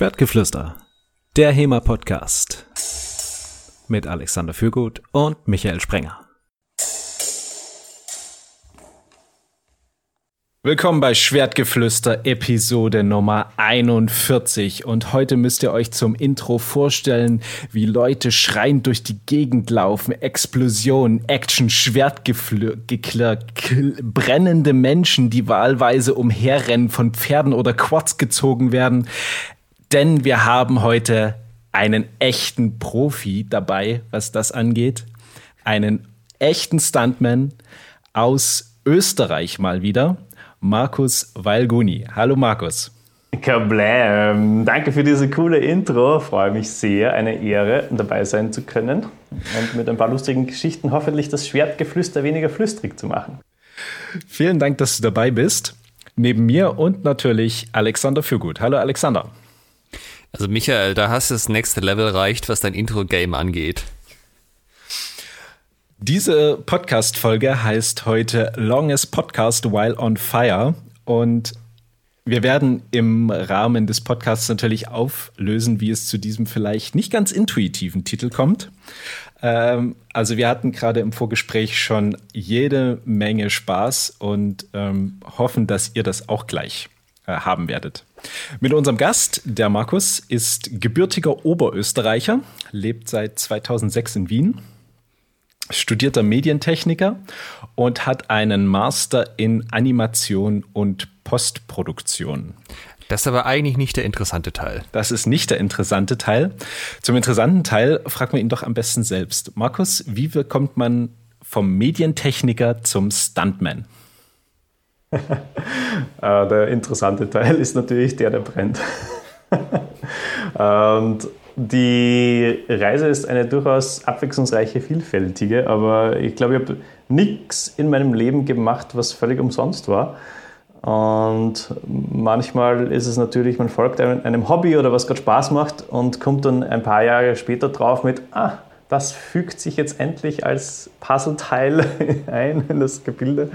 Schwertgeflüster, der HEMA-Podcast. Mit Alexander Fürgut und Michael Sprenger. Willkommen bei Schwertgeflüster Episode Nummer 41 und heute müsst ihr euch zum Intro vorstellen, wie Leute schreiend durch die Gegend laufen, Explosionen, Action, Schwertgeklirr, brennende Menschen, die wahlweise umherrennen, von Pferden oder Quads gezogen werden, denn wir haben heute einen echten Profi dabei, was das angeht, einen echten Stuntman aus Österreich mal wieder. Markus Walguni. Hallo Markus. Kablam. Danke für diese coole Intro. Freue mich sehr. Eine Ehre, dabei sein zu können und mit ein paar lustigen Geschichten hoffentlich das Schwertgeflüster weniger flüstrig zu machen. Vielen Dank, dass du dabei bist. Neben mir und natürlich Alexander Fürgut. Hallo Alexander. Also Michael, da hast du das nächste Level erreicht, was dein Intro-Game angeht. Diese Podcast-Folge heißt heute Longest Podcast While on Fire und wir werden im Rahmen des Podcasts natürlich auflösen, wie es zu diesem vielleicht nicht ganz intuitiven Titel kommt. Ähm, also wir hatten gerade im Vorgespräch schon jede Menge Spaß und ähm, hoffen, dass ihr das auch gleich haben werdet. Mit unserem Gast, der Markus, ist gebürtiger Oberösterreicher, lebt seit 2006 in Wien studierter Medientechniker und hat einen Master in Animation und Postproduktion. Das ist aber eigentlich nicht der interessante Teil. Das ist nicht der interessante Teil. Zum interessanten Teil fragen wir ihn doch am besten selbst. Markus, wie kommt man vom Medientechniker zum Stuntman? Ah, der interessante Teil ist natürlich der, der brennt. und die Reise ist eine durchaus abwechslungsreiche, vielfältige, aber ich glaube, ich habe nichts in meinem Leben gemacht, was völlig umsonst war. Und manchmal ist es natürlich, man folgt einem Hobby oder was gerade Spaß macht und kommt dann ein paar Jahre später drauf mit, ah, das fügt sich jetzt endlich als Puzzleteil ein in das Gebilde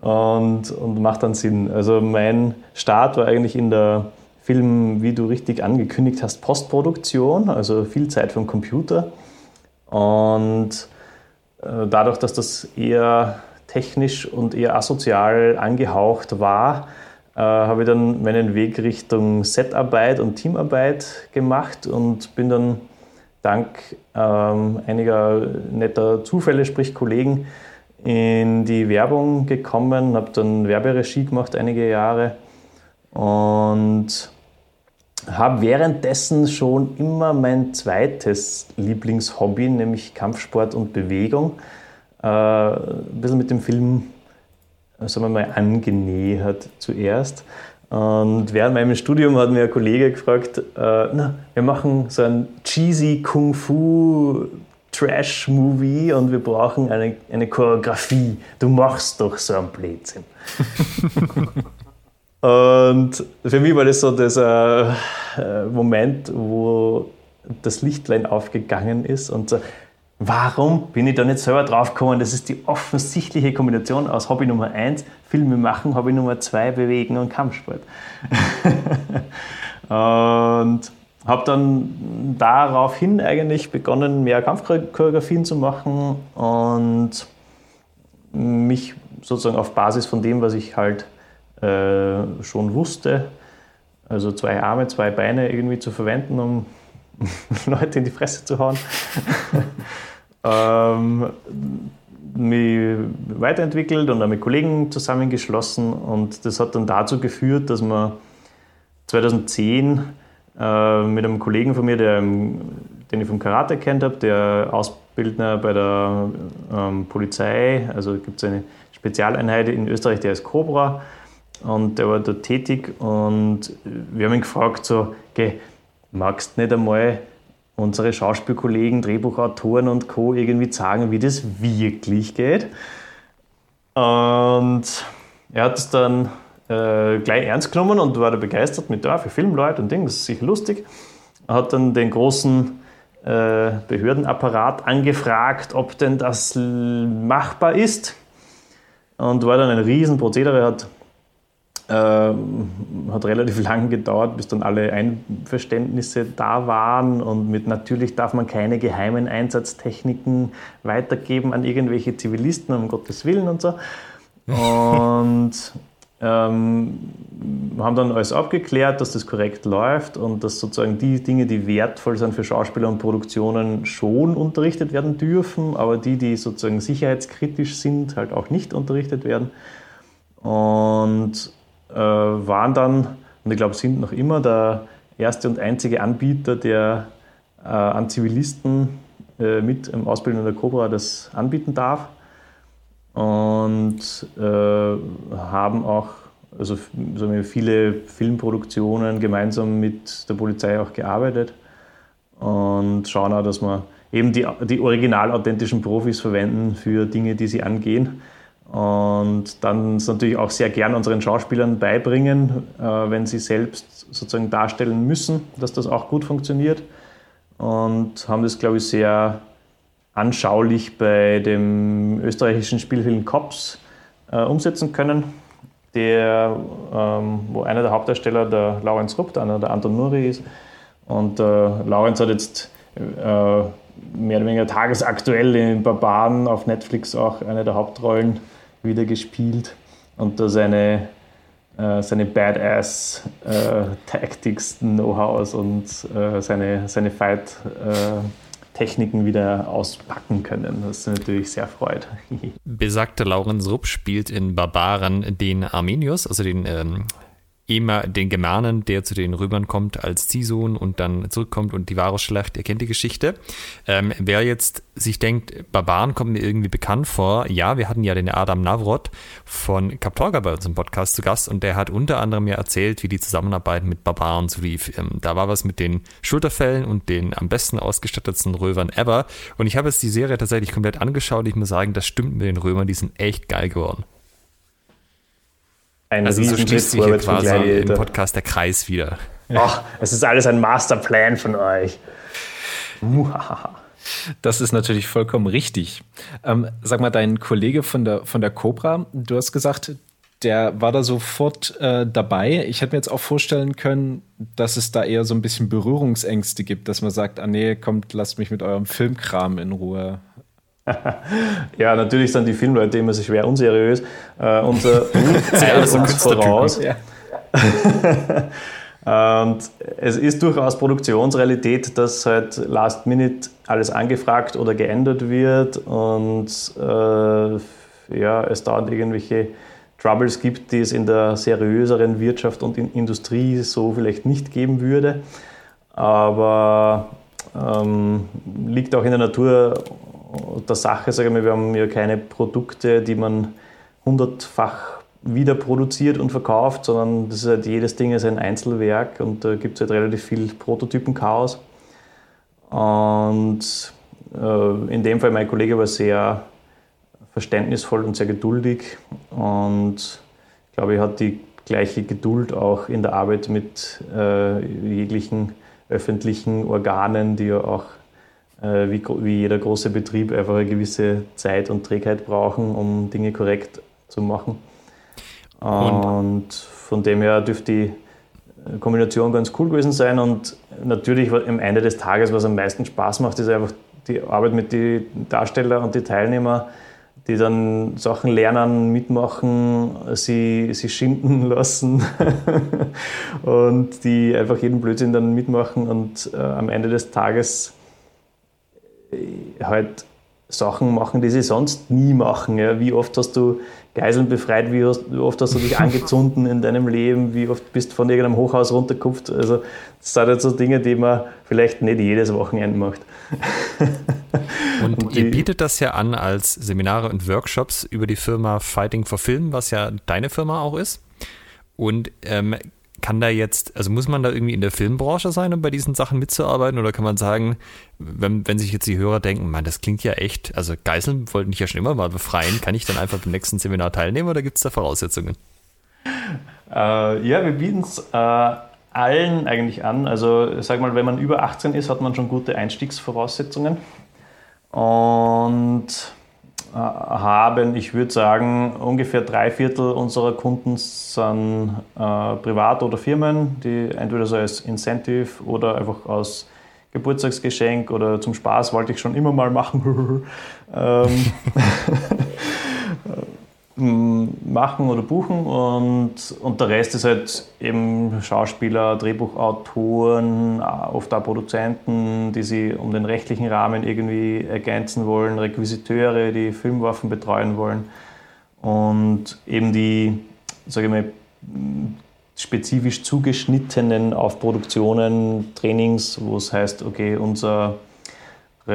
und, und macht dann Sinn. Also mein Start war eigentlich in der Film, wie du richtig angekündigt hast, Postproduktion, also viel Zeit vom Computer. Und äh, dadurch, dass das eher technisch und eher asozial angehaucht war, äh, habe ich dann meinen Weg Richtung Setarbeit und Teamarbeit gemacht und bin dann dank ähm, einiger netter Zufälle, sprich Kollegen, in die Werbung gekommen, habe dann Werberegie gemacht einige Jahre und habe währenddessen schon immer mein zweites Lieblingshobby, nämlich Kampfsport und Bewegung, äh, ein bisschen mit dem Film, sagen wir mal, angenähert zuerst. Und während meinem Studium hat mir ein Kollege gefragt, äh, na, wir machen so ein cheesy Kung-Fu Trash-Movie und wir brauchen eine, eine Choreografie. Du machst doch so einen Blödsinn. Und für mich war das so dieser äh, Moment, wo das Lichtlein aufgegangen ist und so, warum bin ich da nicht selber draufgekommen? Das ist die offensichtliche Kombination aus Hobby Nummer 1, Filme machen, Hobby Nummer 2, Bewegen und Kampfsport. und habe dann daraufhin eigentlich begonnen, mehr Kampfchoreografien zu machen und mich sozusagen auf Basis von dem, was ich halt äh, schon wusste. Also zwei Arme, zwei Beine irgendwie zu verwenden, um Leute in die Fresse zu hauen. ähm, mich weiterentwickelt und dann mit Kollegen zusammengeschlossen und das hat dann dazu geführt, dass man 2010 äh, mit einem Kollegen von mir, der, den ich vom Karate kennt habe, der Ausbildner bei der ähm, Polizei, also gibt es eine Spezialeinheit in Österreich, der ist Cobra, und der war dort tätig und wir haben ihn gefragt, so, okay, magst du nicht einmal unsere Schauspielkollegen, Drehbuchautoren und Co. irgendwie sagen, wie das wirklich geht? Und er hat es dann äh, gleich ernst genommen und war da begeistert mit, ja, für Filmleute und Ding, das ist sicher lustig. Er hat dann den großen äh, Behördenapparat angefragt, ob denn das machbar ist. Und war dann ein Riesenprozedere, hat hat relativ lange gedauert, bis dann alle Einverständnisse da waren und mit natürlich darf man keine geheimen Einsatztechniken weitergeben an irgendwelche Zivilisten, um Gottes Willen und so. Und ähm, haben dann alles abgeklärt, dass das korrekt läuft und dass sozusagen die Dinge, die wertvoll sind für Schauspieler und Produktionen, schon unterrichtet werden dürfen, aber die, die sozusagen sicherheitskritisch sind, halt auch nicht unterrichtet werden. Und äh, waren dann, und ich glaube, sind noch immer der erste und einzige Anbieter, der äh, an Zivilisten äh, mit im Ausbildung der Cobra das anbieten darf. Und äh, haben auch also sagen viele Filmproduktionen gemeinsam mit der Polizei auch gearbeitet und schauen auch, dass wir eben die, die original authentischen Profis verwenden für Dinge, die sie angehen. Und dann natürlich auch sehr gern unseren Schauspielern beibringen, äh, wenn sie selbst sozusagen darstellen müssen, dass das auch gut funktioniert. Und haben das, glaube ich, sehr anschaulich bei dem österreichischen Spielfilm Cops äh, umsetzen können, der, ähm, wo einer der Hauptdarsteller der Laurenz Rupp, einer der Anton Nuri ist. Und äh, Laurenz hat jetzt äh, mehr oder weniger tagesaktuell in Barbaren auf Netflix auch eine der Hauptrollen wieder gespielt und da seine, äh, seine Badass äh, Tactics, Know-hows und äh, seine, seine Fight Techniken wieder auspacken können, was natürlich sehr freut. Besagter Laurenz Rupp spielt in Barbaren den Armenius, also den ähm, immer den Germanen, der zu den Römern kommt als Ziehsohn und dann zurückkommt und die wahre Schlacht, ihr kennt die Geschichte. Ähm, wer jetzt sich denkt, Barbaren kommen mir irgendwie bekannt vor, ja, wir hatten ja den Adam Navrot von Kaptorga bei uns im Podcast zu Gast und der hat unter anderem ja erzählt, wie die Zusammenarbeit mit Barbaren so lief. Ähm, da war was mit den Schulterfällen und den am besten ausgestattetsten Römern ever und ich habe jetzt die Serie tatsächlich komplett angeschaut. Ich muss sagen, das stimmt mit den Römern, die sind echt geil geworden ein also so schließt sich hier quasi im Podcast der Kreis wieder. Ach, es ist alles ein Masterplan von euch. Das ist natürlich vollkommen richtig. Ähm, sag mal, dein Kollege von der, von der Cobra, du hast gesagt, der war da sofort äh, dabei. Ich hätte mir jetzt auch vorstellen können, dass es da eher so ein bisschen Berührungsängste gibt, dass man sagt, ah nee, kommt, lasst mich mit eurem Filmkram in Ruhe ja, natürlich sind die Filmleute immer so schwer unseriös. Äh, unser Zeit uns voraus. Ja. Und es ist durchaus Produktionsrealität, dass halt last minute alles angefragt oder geändert wird und äh, ja, es dauernd irgendwelche Troubles gibt, die es in der seriöseren Wirtschaft und in Industrie so vielleicht nicht geben würde. Aber ähm, liegt auch in der Natur der Sache, sage ich mal, wir haben ja keine Produkte, die man hundertfach wieder produziert und verkauft, sondern das ist halt jedes Ding ist ein Einzelwerk und da gibt es halt relativ viel Prototypen-Chaos. Und äh, in dem Fall, mein Kollege war sehr verständnisvoll und sehr geduldig und ich glaube, er hat die gleiche Geduld auch in der Arbeit mit äh, jeglichen öffentlichen Organen, die ja auch wie, wie jeder große Betrieb einfach eine gewisse Zeit und Trägheit brauchen, um Dinge korrekt zu machen. Und, und von dem her dürfte die Kombination ganz cool gewesen sein und natürlich am Ende des Tages, was am meisten Spaß macht, ist einfach die Arbeit mit den Darstellern und den Teilnehmern, die dann Sachen lernen, mitmachen, sie, sie schinden lassen und die einfach jeden Blödsinn dann mitmachen und äh, am Ende des Tages halt Sachen machen, die sie sonst nie machen. Ja. Wie oft hast du Geiseln befreit, wie, hast, wie, oft hast du dich angezündet in deinem Leben, wie oft bist du von irgendeinem Hochhaus runtergekupft. Also das sind halt so Dinge, die man vielleicht nicht jedes Wochenende macht. Und, und ihr bietet das ja an als Seminare und Workshops über die Firma Fighting for Film, was ja deine Firma auch ist. Und ähm, kann da jetzt, also muss man da irgendwie in der Filmbranche sein, um bei diesen Sachen mitzuarbeiten? Oder kann man sagen, wenn, wenn sich jetzt die Hörer denken, man, das klingt ja echt, also Geiseln wollten mich ja schon immer mal befreien, kann ich dann einfach beim nächsten Seminar teilnehmen oder gibt es da Voraussetzungen? Äh, ja, wir bieten es äh, allen eigentlich an. Also sag mal, wenn man über 18 ist, hat man schon gute Einstiegsvoraussetzungen. Und haben, ich würde sagen, ungefähr drei Viertel unserer Kunden sind äh, Privat- oder Firmen, die entweder so als Incentive oder einfach aus Geburtstagsgeschenk oder zum Spaß wollte ich schon immer mal machen. ähm, machen oder buchen und, und der Rest ist halt eben Schauspieler, Drehbuchautoren, oft auch Produzenten, die sie um den rechtlichen Rahmen irgendwie ergänzen wollen, Requisiteure, die Filmwaffen betreuen wollen und eben die, sage ich mal, spezifisch zugeschnittenen auf Produktionen, Trainings, wo es heißt, okay, unser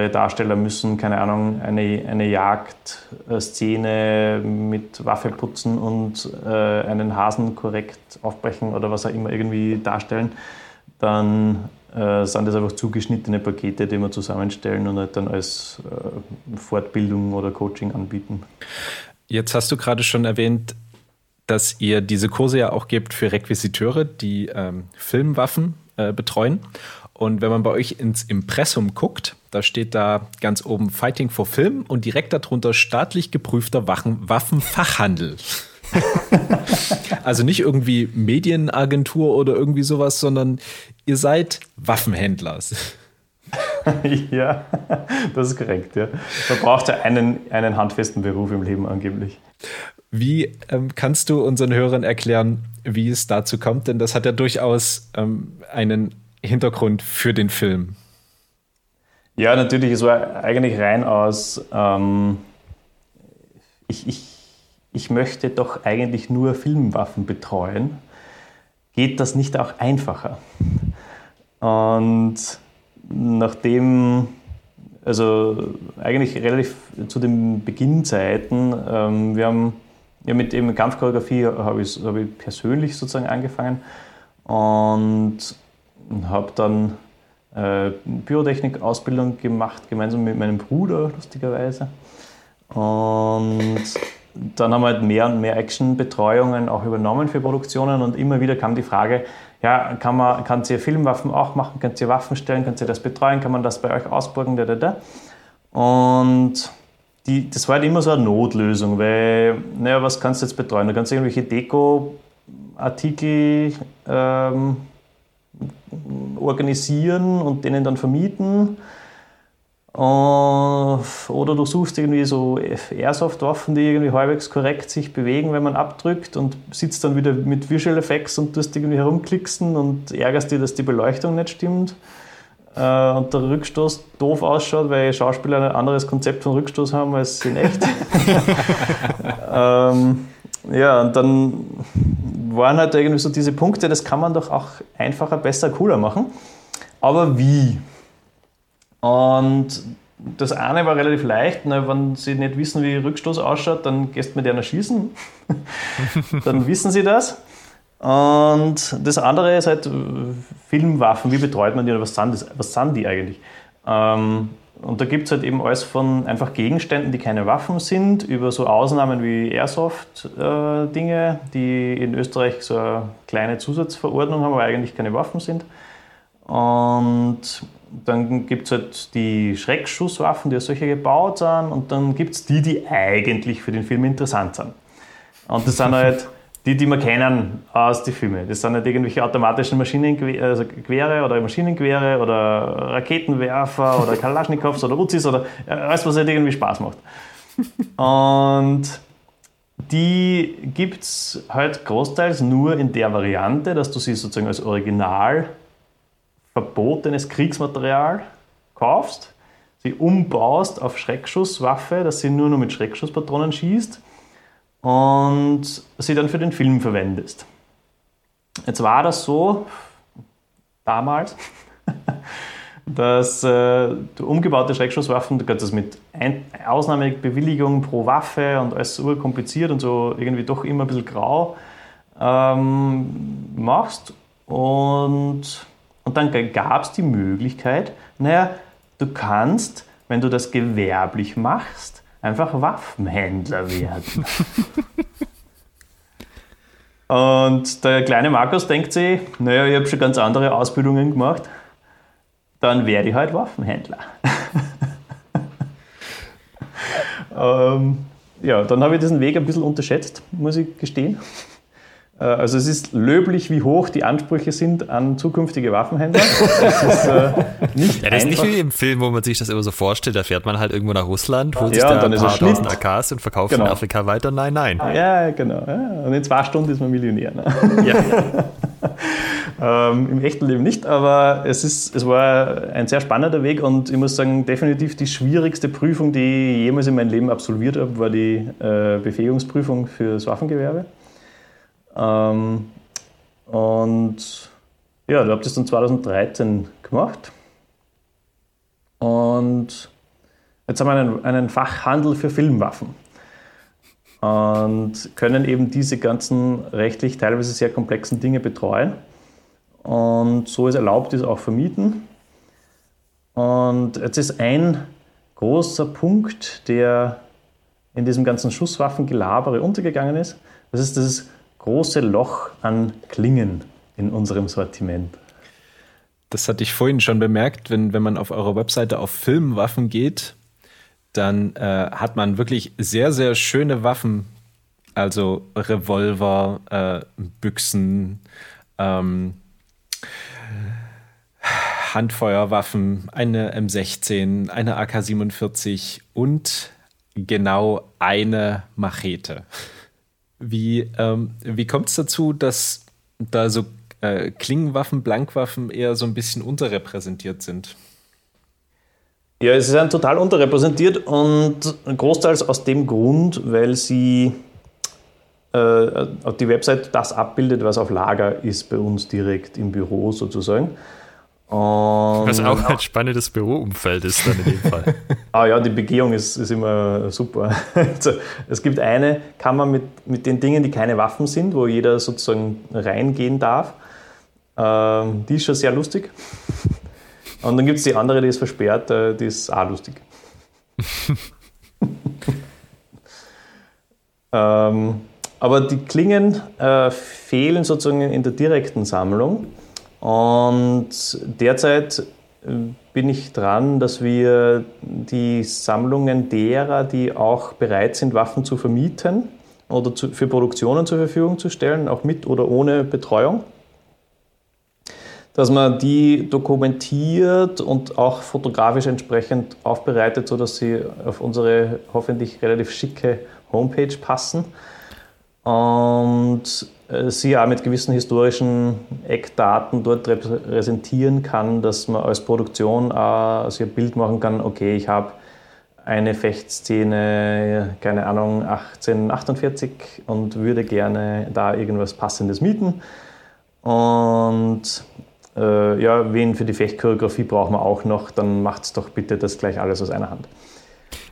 Darsteller müssen, keine Ahnung, eine, eine Jagdszene mit Waffe putzen und äh, einen Hasen korrekt aufbrechen oder was auch immer irgendwie darstellen, dann äh, sind das einfach zugeschnittene Pakete, die wir zusammenstellen und halt dann als äh, Fortbildung oder Coaching anbieten. Jetzt hast du gerade schon erwähnt, dass ihr diese Kurse ja auch gebt für Requisiteure, die ähm, Filmwaffen äh, betreuen. Und wenn man bei euch ins Impressum guckt, da steht da ganz oben Fighting for Film und direkt darunter staatlich geprüfter Waffenfachhandel. also nicht irgendwie Medienagentur oder irgendwie sowas, sondern ihr seid Waffenhändler. ja, das ist korrekt. Ja. Man braucht ja einen, einen handfesten Beruf im Leben angeblich. Wie ähm, kannst du unseren Hörern erklären, wie es dazu kommt? Denn das hat ja durchaus ähm, einen Hintergrund für den Film. Ja, natürlich, es war eigentlich rein aus, ähm, ich, ich, ich möchte doch eigentlich nur Filmwaffen betreuen. Geht das nicht auch einfacher? Und nachdem, also eigentlich relativ zu den Beginnzeiten, ähm, wir haben ja, mit eben Kampfchoreografie habe ich, hab ich persönlich sozusagen angefangen und habe dann äh, Pyrotechnik-Ausbildung gemacht, gemeinsam mit meinem Bruder, lustigerweise. Und dann haben wir halt mehr und mehr Action-Betreuungen auch übernommen für Produktionen und immer wieder kam die Frage, ja, kann man, kannst ihr Filmwaffen auch machen, kannst ihr Waffen stellen, kannst ihr das betreuen, kann man das bei euch ausborgen, da, da, da. Und die, das war halt immer so eine Notlösung, weil, naja, was kannst du jetzt betreuen? Du kannst irgendwelche Deko-Artikel ähm, organisieren und denen dann vermieten. Äh, oder du suchst irgendwie so Airsoft-Waffen, die irgendwie halbwegs korrekt sich bewegen, wenn man abdrückt und sitzt dann wieder mit Visual Effects und tust irgendwie herumklicksen und ärgerst dich, dass die Beleuchtung nicht stimmt äh, und der Rückstoß doof ausschaut, weil Schauspieler ein anderes Konzept von Rückstoß haben als in echt. ähm, ja, und dann waren halt irgendwie so diese Punkte, das kann man doch auch einfacher, besser, cooler machen. Aber wie? Und das eine war relativ leicht, ne, wenn Sie nicht wissen, wie Rückstoß ausschaut, dann gehst du mit einer schießen. dann wissen Sie das. Und das andere ist halt äh, Filmwaffen, wie betreut man die oder was sind, das, was sind die eigentlich? Ähm, und da gibt es halt eben alles von einfach Gegenständen, die keine Waffen sind, über so Ausnahmen wie Airsoft-Dinge, äh, die in Österreich so eine kleine Zusatzverordnung haben, aber eigentlich keine Waffen sind. Und dann gibt es halt die Schreckschusswaffen, die als solche gebaut sind. Und dann gibt es die, die eigentlich für den Film interessant sind. Und das sind halt die, die wir kennen aus den Filmen. Das sind nicht irgendwelche automatischen Maschinengewehre also oder Maschinengewehre oder Raketenwerfer oder Kalaschnikows oder Uzis oder alles, was halt irgendwie Spaß macht. Und die gibt es halt großteils nur in der Variante, dass du sie sozusagen als Original verbotenes Kriegsmaterial kaufst, sie umbaust auf Schreckschusswaffe, dass sie nur noch mit Schreckschusspatronen schießt und sie dann für den Film verwendest. Jetzt war das so damals, dass äh, umgebaute Schreckschusswaffen, du kannst das mit Ein Ausnahmebewilligung pro Waffe und alles super kompliziert und so irgendwie doch immer ein bisschen grau ähm, machst. Und, und dann gab es die Möglichkeit, naja, du kannst, wenn du das gewerblich machst, einfach Waffenhändler werden. Und der kleine Markus denkt sich, naja, ich habe schon ganz andere Ausbildungen gemacht, dann werde ich halt Waffenhändler. ähm, ja, dann habe ich diesen Weg ein bisschen unterschätzt, muss ich gestehen. Äh, also es ist löblich, wie hoch die Ansprüche sind an zukünftige Waffenhändler. Das ist äh, nicht ja, das ist nicht wie im Film, wo man sich das immer so vorstellt. Da fährt man halt irgendwo nach Russland, holt ja, sich da ein paar tausend AKs und verkauft genau. in Afrika weiter. Nein, nein. Ja, genau. Ja. Und in zwei Stunden ist man Millionär. Ne? Ja. ähm, Im echten Leben nicht, aber es, ist, es war ein sehr spannender Weg und ich muss sagen, definitiv die schwierigste Prüfung, die ich jemals in meinem Leben absolviert habe, war die äh, Befähigungsprüfung für das Waffengewerbe. Ähm, und ja, ich habe das dann 2013 gemacht. Und jetzt haben wir einen, einen Fachhandel für Filmwaffen und können eben diese ganzen rechtlich teilweise sehr komplexen Dinge betreuen. Und so ist erlaubt, ist auch vermieten. Und jetzt ist ein großer Punkt, der in diesem ganzen Schusswaffengelabere untergegangen ist. Das ist das große Loch an Klingen in unserem Sortiment. Das hatte ich vorhin schon bemerkt, wenn, wenn man auf eurer Webseite auf Filmwaffen geht, dann äh, hat man wirklich sehr, sehr schöne Waffen. Also Revolver, äh, Büchsen, ähm, Handfeuerwaffen, eine M16, eine AK-47 und genau eine Machete. Wie, ähm, wie kommt es dazu, dass da so äh, Klingenwaffen, Blankwaffen eher so ein bisschen unterrepräsentiert sind? Ja, ist ein total unterrepräsentiert und großteils aus dem Grund, weil sie äh, die Website das abbildet, was auf Lager ist bei uns direkt im Büro sozusagen. Und Was auch ein spannendes Büroumfeld ist dann in dem Fall. ah ja, die Begehung ist, ist immer super. Also, es gibt eine Kammer mit, mit den Dingen, die keine Waffen sind, wo jeder sozusagen reingehen darf. Ähm, die ist schon sehr lustig. Und dann gibt es die andere, die ist versperrt, äh, die ist auch lustig. ähm, aber die Klingen äh, fehlen sozusagen in der direkten Sammlung. Und derzeit äh, bin ich dran, dass wir die Sammlungen derer, die auch bereit sind, Waffen zu vermieten oder zu, für Produktionen zur Verfügung zu stellen, auch mit oder ohne Betreuung, dass man die dokumentiert und auch fotografisch entsprechend aufbereitet, sodass sie auf unsere hoffentlich relativ schicke Homepage passen. Und äh, sie auch mit gewissen historischen Eckdaten dort repräsentieren kann, dass man als Produktion auch sich ein Bild machen kann, okay, ich habe eine Fechtszene, keine Ahnung, 1848 und würde gerne da irgendwas Passendes mieten. Und äh, ja, wen für die Fechtchoreografie brauchen wir auch noch, dann macht es doch bitte das gleich alles aus einer Hand.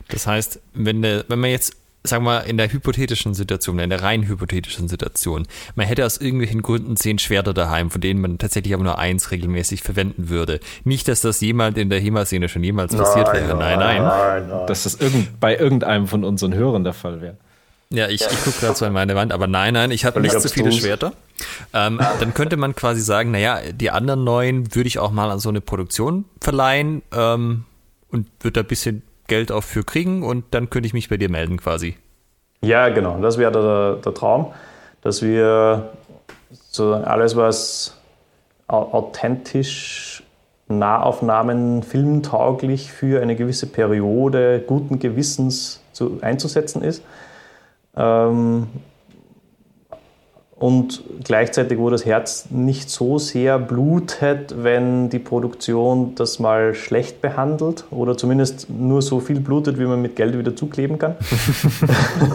Das heißt, wenn, der, wenn man jetzt sagen wir, in der hypothetischen Situation, in der rein hypothetischen Situation, man hätte aus irgendwelchen Gründen zehn Schwerter daheim, von denen man tatsächlich aber nur eins regelmäßig verwenden würde. Nicht, dass das jemand in der HEMA-Szene schon jemals passiert nein, wäre. Nein, nein. nein, nein. Dass das irgend, bei irgendeinem von unseren Hörern der Fall wäre. Ja, ich, ich gucke gerade so an meine Wand, aber nein, nein, ich habe nicht so viele Schwerter. Ähm, dann könnte man quasi sagen, naja, die anderen neuen würde ich auch mal an so eine Produktion verleihen ähm, und würde da ein bisschen Geld auch für kriegen und dann könnte ich mich bei dir melden quasi. Ja, genau. Das wäre der, der Traum, dass wir so alles, was authentisch Nahaufnahmen filmtauglich für eine gewisse Periode guten Gewissens zu, einzusetzen ist. Ähm, und gleichzeitig, wo das Herz nicht so sehr blutet, wenn die Produktion das mal schlecht behandelt oder zumindest nur so viel blutet, wie man mit Geld wieder zukleben kann.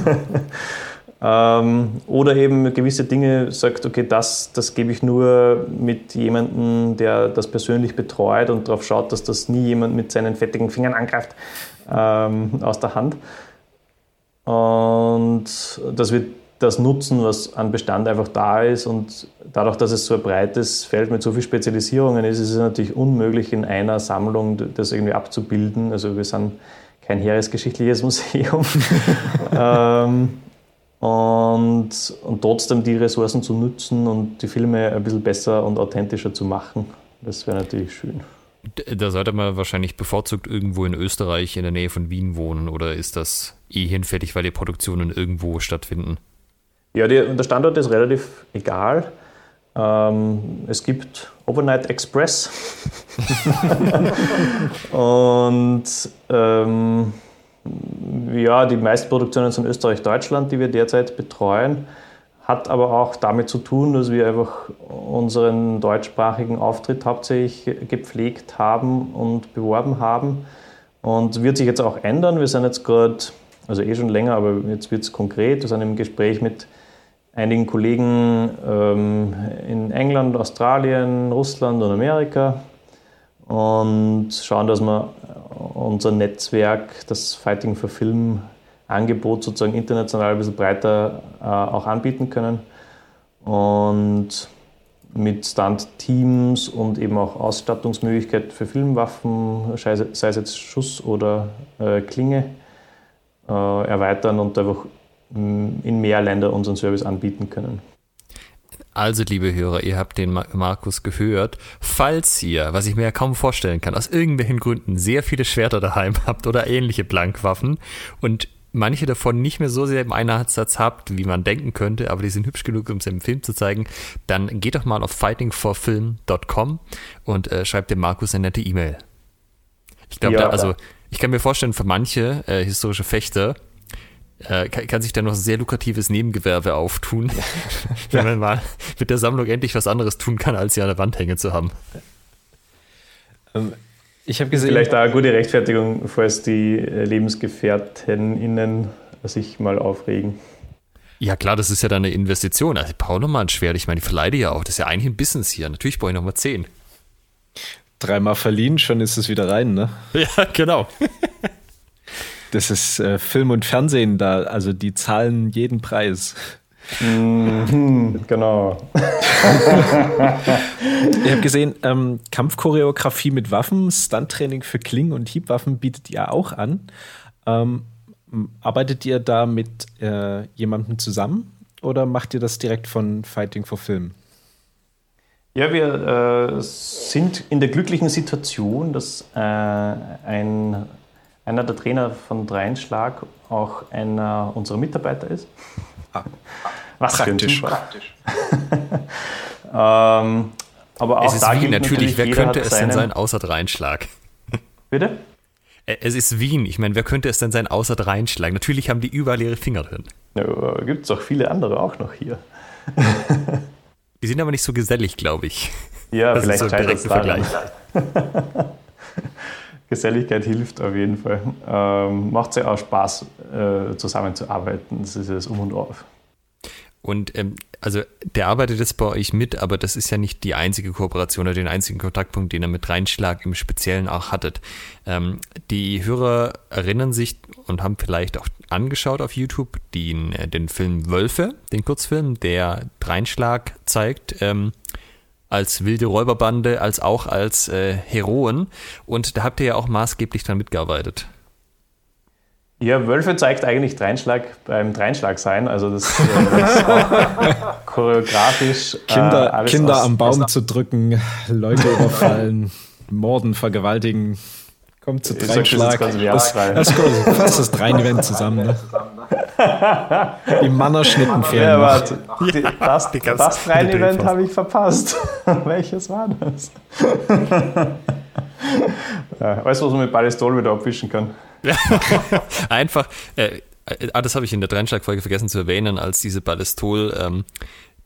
ähm, oder eben gewisse Dinge sagt, okay, das, das gebe ich nur mit jemandem, der das persönlich betreut und darauf schaut, dass das nie jemand mit seinen fettigen Fingern angreift ähm, aus der Hand. Und das wird das nutzen, was an Bestand einfach da ist. Und dadurch, dass es so ein breites Feld mit so vielen Spezialisierungen ist, ist es natürlich unmöglich, in einer Sammlung das irgendwie abzubilden. Also wir sind kein heeresgeschichtliches Museum. ähm, und, und trotzdem die Ressourcen zu nutzen und die Filme ein bisschen besser und authentischer zu machen, das wäre natürlich schön. Da sollte man wahrscheinlich bevorzugt irgendwo in Österreich in der Nähe von Wien wohnen oder ist das eh hinfällig, weil die Produktionen irgendwo stattfinden? Ja, die, der Standort ist relativ egal. Ähm, es gibt Overnight Express. und ähm, ja, die meisten Produktionen sind Österreich-Deutschland, die wir derzeit betreuen. Hat aber auch damit zu tun, dass wir einfach unseren deutschsprachigen Auftritt hauptsächlich gepflegt haben und beworben haben. Und wird sich jetzt auch ändern. Wir sind jetzt gerade, also eh schon länger, aber jetzt wird es konkret. Wir sind im Gespräch mit einigen Kollegen ähm, in England, Australien, Russland und Amerika und schauen, dass wir unser Netzwerk, das Fighting for Film Angebot sozusagen international ein bisschen breiter äh, auch anbieten können. Und mit Stunt-Teams und eben auch Ausstattungsmöglichkeit für Filmwaffen, sei es jetzt Schuss oder äh, Klinge, äh, erweitern und einfach in mehr Länder unseren Service anbieten können. Also, liebe Hörer, ihr habt den Markus gehört. Falls ihr, was ich mir ja kaum vorstellen kann, aus irgendwelchen Gründen sehr viele Schwerter daheim habt oder ähnliche Blankwaffen und manche davon nicht mehr so sehr im Einheitssatz habt, wie man denken könnte, aber die sind hübsch genug, um es im Film zu zeigen, dann geht doch mal auf fightingforfilm.com und äh, schreibt dem Markus eine nette E-Mail. Ich glaube, ja, also ich kann mir vorstellen, für manche äh, historische Fechter äh, kann, kann, sich da noch sehr lukratives Nebengewerbe auftun, wenn man mal mit der Sammlung endlich was anderes tun kann, als sie an der Wand hängen zu haben. Ähm, ich habe gesehen. Vielleicht auch eine gute Rechtfertigung, falls die äh, LebensgefährtInnen sich mal aufregen. Ja, klar, das ist ja dann eine Investition. Also, ich brauche nochmal ein Schwert. Ich meine, ich verleide ja auch. Das ist ja eigentlich ein Business hier. Natürlich brauche ich nochmal zehn. Dreimal verliehen, schon ist es wieder rein, ne? Ja, genau. das ist äh, Film und Fernsehen da. Also, die zahlen jeden Preis. Mhm, genau. ich habe gesehen, ähm, Kampfchoreografie mit Waffen, Stunttraining für Klingen und Hiebwaffen bietet ihr auch an. Ähm, arbeitet ihr da mit äh, jemandem zusammen oder macht ihr das direkt von Fighting for Film? Ja, wir äh, sind in der glücklichen Situation, dass äh, ein, einer der Trainer von Dreinschlag auch einer unserer Mitarbeiter ist. Ah. Was praktisch. praktisch. ähm, aber auch es ist da Wien, natürlich, wer könnte es denn sein außer Dreinschlag? Bitte? Es ist Wien. Ich meine, wer könnte es denn sein außer Dreinschlag? Natürlich haben die überall ihre Finger drin. Ja, gibt es auch viele andere auch noch hier. die sind aber nicht so gesellig, glaube ich. Ja, das vielleicht ist so ein direkter Vergleich. Geselligkeit hilft auf jeden Fall. Ähm, Macht es ja auch Spaß, äh, zusammenzuarbeiten. Das ist das Um und Auf. Und ähm, also der arbeitet jetzt bei euch mit, aber das ist ja nicht die einzige Kooperation oder den einzigen Kontaktpunkt, den er mit Reinschlag im Speziellen auch hattet. Ähm, die Hörer erinnern sich und haben vielleicht auch angeschaut auf YouTube den, äh, den Film Wölfe, den Kurzfilm, der Reinschlag zeigt. Ähm, als wilde Räuberbande, als auch als äh, Heroen. Und da habt ihr ja auch maßgeblich dran mitgearbeitet. Ja, Wölfe zeigt eigentlich Dreinschlag beim Dreinschlag sein. Also das, äh, das ist choreografisch. Äh, Kinder, Kinder am Baum zu drücken, Leute überfallen, morden, vergewaltigen. Kommt zu Dreinschlag. Das, das, das, fast das Drein-Event zusammen. Ne? Die Mannerschnitten fehlen. Ja, warte. Die, das das Drein-Event habe ich verpasst. Welches war das? ja, weißt du, was man mit Ballistol wieder abwischen kann? Einfach, äh, ah, das habe ich in der Dreinschlag-Folge vergessen zu erwähnen, als diese Ballistol ähm,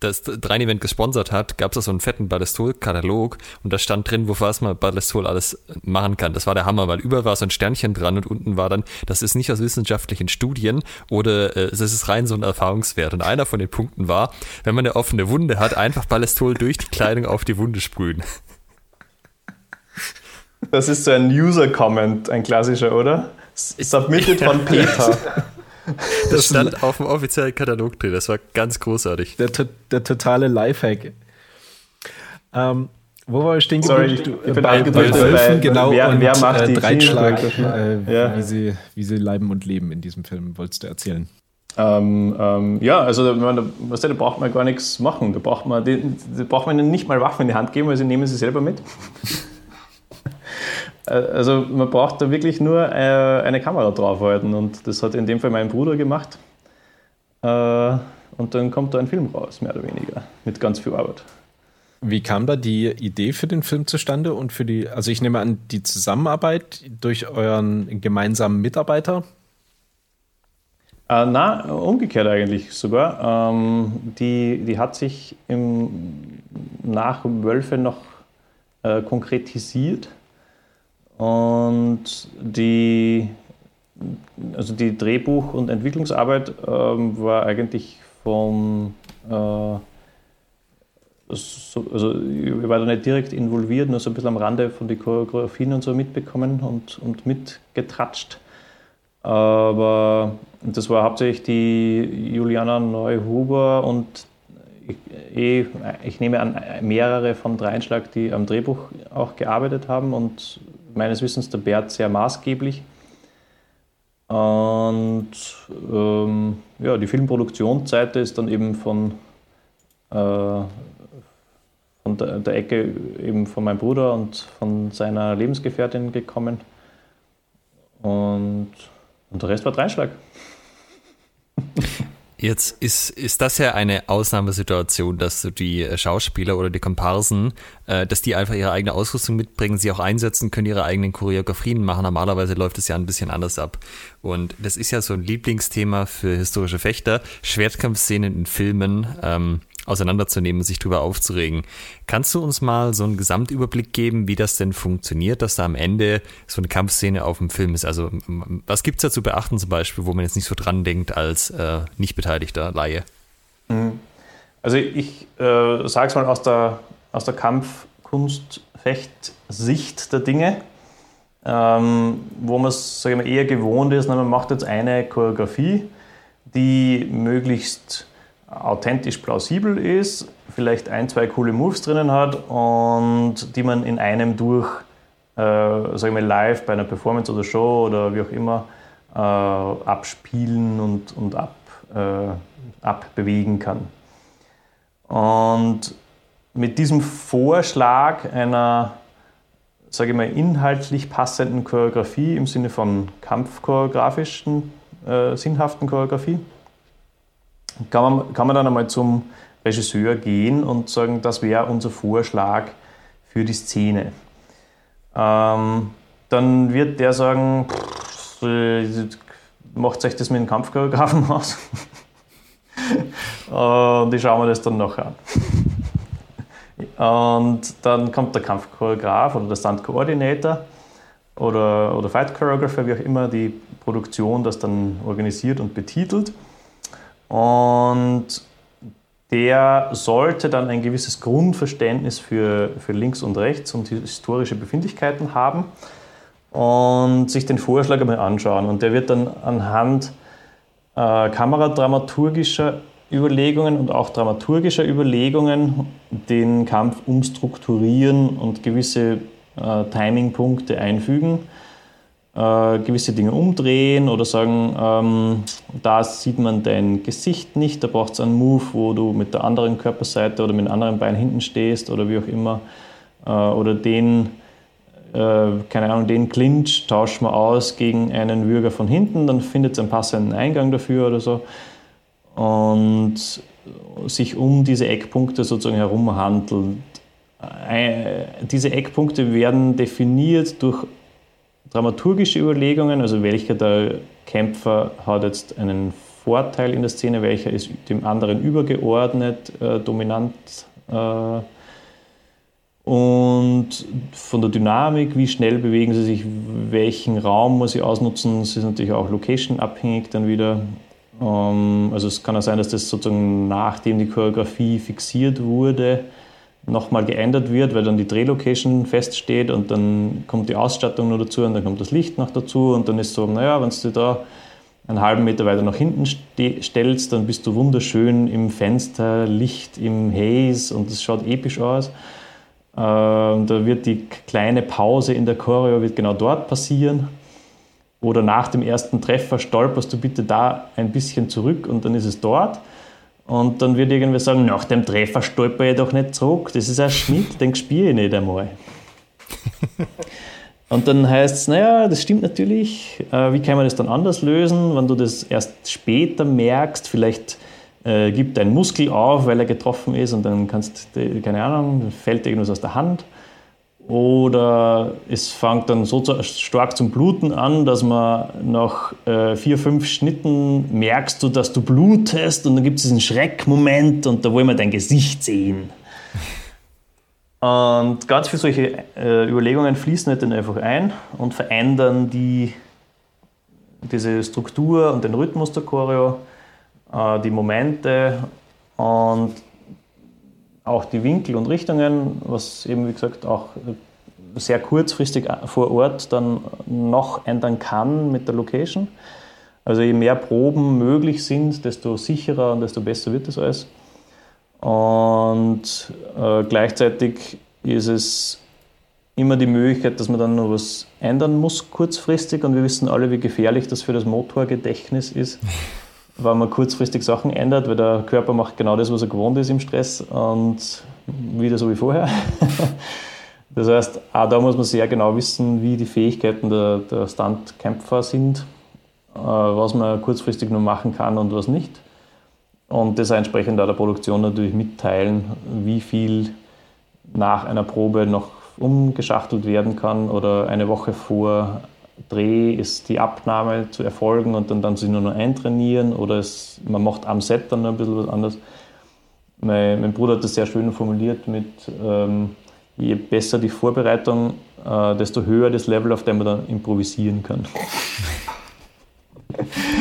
das Drein-Event gesponsert hat, gab es da so einen fetten Ballistol-Katalog und da stand drin, wofür man Ballistol alles machen kann. Das war der Hammer, weil überall war so ein Sternchen dran und unten war dann, das ist nicht aus wissenschaftlichen Studien oder äh, es ist rein so ein Erfahrungswert. Und einer von den Punkten war, wenn man eine offene Wunde hat, einfach Ballistol durch die Kleidung auf die Wunde sprühen. Das ist so ein User-Comment, ein klassischer, oder? Submitted von Peter. Das stand auf dem offiziellen Katalog drin. Das war ganz großartig. Der, der totale Lifehack. Ähm, wo war ich stehen Sorry, ich, ich bin bei, bei Wölfen, genau, wer, und wer macht äh, Dreitschlag, äh, ja. wie, sie, wie sie leiben und leben in diesem Film, wolltest du erzählen? Ähm, ähm, ja, also man, was, da braucht man gar nichts machen. Da braucht man, da braucht man ihnen nicht mal Waffen in die Hand geben, weil sie nehmen sie selber mit. Also man braucht da wirklich nur äh, eine Kamera draufhalten und das hat in dem Fall mein Bruder gemacht. Äh, und dann kommt da ein Film raus, mehr oder weniger, mit ganz viel Arbeit. Wie kam da die Idee für den Film zustande und für die, also ich nehme an, die Zusammenarbeit durch euren gemeinsamen Mitarbeiter? Äh, na, umgekehrt eigentlich sogar. Ähm, die, die hat sich im, nach Wölfe noch äh, konkretisiert und die, also die Drehbuch- und Entwicklungsarbeit ähm, war eigentlich vom äh, so, also ich war da nicht direkt involviert, nur so ein bisschen am Rande von den Choreografien und so mitbekommen und, und mitgetratscht. Aber das war hauptsächlich die Juliana Neuhuber und ich, eh, ich nehme an, mehrere von Dreinschlag, die am Drehbuch auch gearbeitet haben und meines Wissens der Bert sehr maßgeblich. Und ähm, ja, die Filmproduktionsseite ist dann eben von äh, von der, der Ecke eben von meinem Bruder und von seiner Lebensgefährtin gekommen. Und, und der Rest war Dreinschlag. Jetzt ist, ist das ja eine Ausnahmesituation, dass so die Schauspieler oder die Komparsen, äh, dass die einfach ihre eigene Ausrüstung mitbringen, sie auch einsetzen können, ihre eigenen Choreografien machen. Normalerweise läuft es ja ein bisschen anders ab. Und das ist ja so ein Lieblingsthema für historische Fechter. Schwertkampfszenen in Filmen. Ähm, auseinanderzunehmen und sich darüber aufzuregen. Kannst du uns mal so einen Gesamtüberblick geben, wie das denn funktioniert, dass da am Ende so eine Kampfszene auf dem Film ist? Also was gibt es da zu beachten zum Beispiel, wo man jetzt nicht so dran denkt als äh, nicht beteiligter Laie? Mhm. Also ich äh, sage es mal aus der, aus der Kampfkunst-Fecht-Sicht der Dinge, ähm, wo man es eher gewohnt ist, man macht jetzt eine Choreografie, die möglichst authentisch plausibel ist, vielleicht ein, zwei coole Moves drinnen hat und die man in einem durch, äh, sag ich mal, live bei einer Performance oder Show oder wie auch immer äh, abspielen und, und ab, äh, abbewegen kann. Und mit diesem Vorschlag einer, sage ich mal, inhaltlich passenden Choreografie im Sinne von kampfchoreografischen, äh, sinnhaften Choreografie, kann man, kann man dann einmal zum Regisseur gehen und sagen, das wäre unser Vorschlag für die Szene. Ähm, dann wird der sagen, pff, macht euch das mit dem Kampfchoreografen aus. und ich schaue mir das dann nachher an. Und dann kommt der Kampfchoreograf oder der Stunt-Coordinator oder, oder Fight Choreographer, wie auch immer die Produktion das dann organisiert und betitelt. Und der sollte dann ein gewisses Grundverständnis für, für links und rechts und historische Befindlichkeiten haben und sich den Vorschlag einmal anschauen. Und der wird dann anhand äh, kameradramaturgischer Überlegungen und auch dramaturgischer Überlegungen den Kampf umstrukturieren und gewisse äh, Timingpunkte einfügen äh, gewisse Dinge umdrehen oder sagen, ähm, da sieht man dein Gesicht nicht, da braucht es einen Move, wo du mit der anderen Körperseite oder mit dem anderen Bein hinten stehst oder wie auch immer. Äh, oder den, äh, keine Ahnung, den Clinch tauschen wir aus gegen einen Würger von hinten, dann findet es einen passenden Eingang dafür oder so. Und sich um diese Eckpunkte sozusagen herum handelt. Äh, diese Eckpunkte werden definiert durch dramaturgische Überlegungen, also welcher der Kämpfer hat jetzt einen Vorteil in der Szene, welcher ist dem anderen übergeordnet, äh, dominant. Äh, und von der Dynamik, wie schnell bewegen sie sich, welchen Raum muss ich ausnutzen, das ist natürlich auch location-abhängig dann wieder. Ähm, also es kann auch sein, dass das sozusagen nachdem die Choreografie fixiert wurde, nochmal geändert wird, weil dann die Drehlocation feststeht und dann kommt die Ausstattung noch dazu und dann kommt das Licht noch dazu und dann ist so, naja, wenn du da einen halben Meter weiter nach hinten stellst, dann bist du wunderschön im Fenster, Licht im Haze und es schaut episch aus. Äh, da wird die kleine Pause in der Choreo wird genau dort passieren. Oder nach dem ersten Treffer stolperst du bitte da ein bisschen zurück und dann ist es dort. Und dann wird irgendwer sagen, nach dem Treffer stolper ich doch nicht zurück. Das ist ein Schnitt, den spiele ich nicht einmal. Und dann heißt es, naja, das stimmt natürlich. Äh, wie kann man das dann anders lösen, wenn du das erst später merkst? Vielleicht äh, gibt dein Muskel auf, weil er getroffen ist und dann kannst, du, keine Ahnung, fällt irgendwas aus der Hand. Oder es fängt dann so stark zum Bluten an, dass man nach äh, vier, fünf Schnitten merkst du, dass du blutest und dann gibt es diesen Schreckmoment und da wollen wir dein Gesicht sehen. Und ganz viele solche äh, Überlegungen fließen halt dann einfach ein und verändern die, diese Struktur und den Rhythmus der Choreo, äh, die Momente und auch die Winkel und Richtungen, was eben wie gesagt auch sehr kurzfristig vor Ort dann noch ändern kann mit der Location. Also je mehr Proben möglich sind, desto sicherer und desto besser wird das alles. Und äh, gleichzeitig ist es immer die Möglichkeit, dass man dann noch was ändern muss kurzfristig. Und wir wissen alle, wie gefährlich das für das Motorgedächtnis ist, wenn man kurzfristig Sachen ändert, weil der Körper macht genau das, was er gewohnt ist im Stress und wieder so wie vorher. Das heißt, auch da muss man sehr genau wissen, wie die Fähigkeiten der, der Stuntkämpfer sind, äh, was man kurzfristig nur machen kann und was nicht und das entsprechend auch der Produktion natürlich mitteilen, wie viel nach einer Probe noch umgeschachtelt werden kann oder eine Woche vor Dreh ist die Abnahme zu erfolgen und dann, dann sich nur noch eintrainieren oder es, man macht am Set dann noch ein bisschen was anderes. Mein, mein Bruder hat das sehr schön formuliert mit, ähm, je besser die Vorbereitung, äh, desto höher das Level, auf dem man dann improvisieren kann.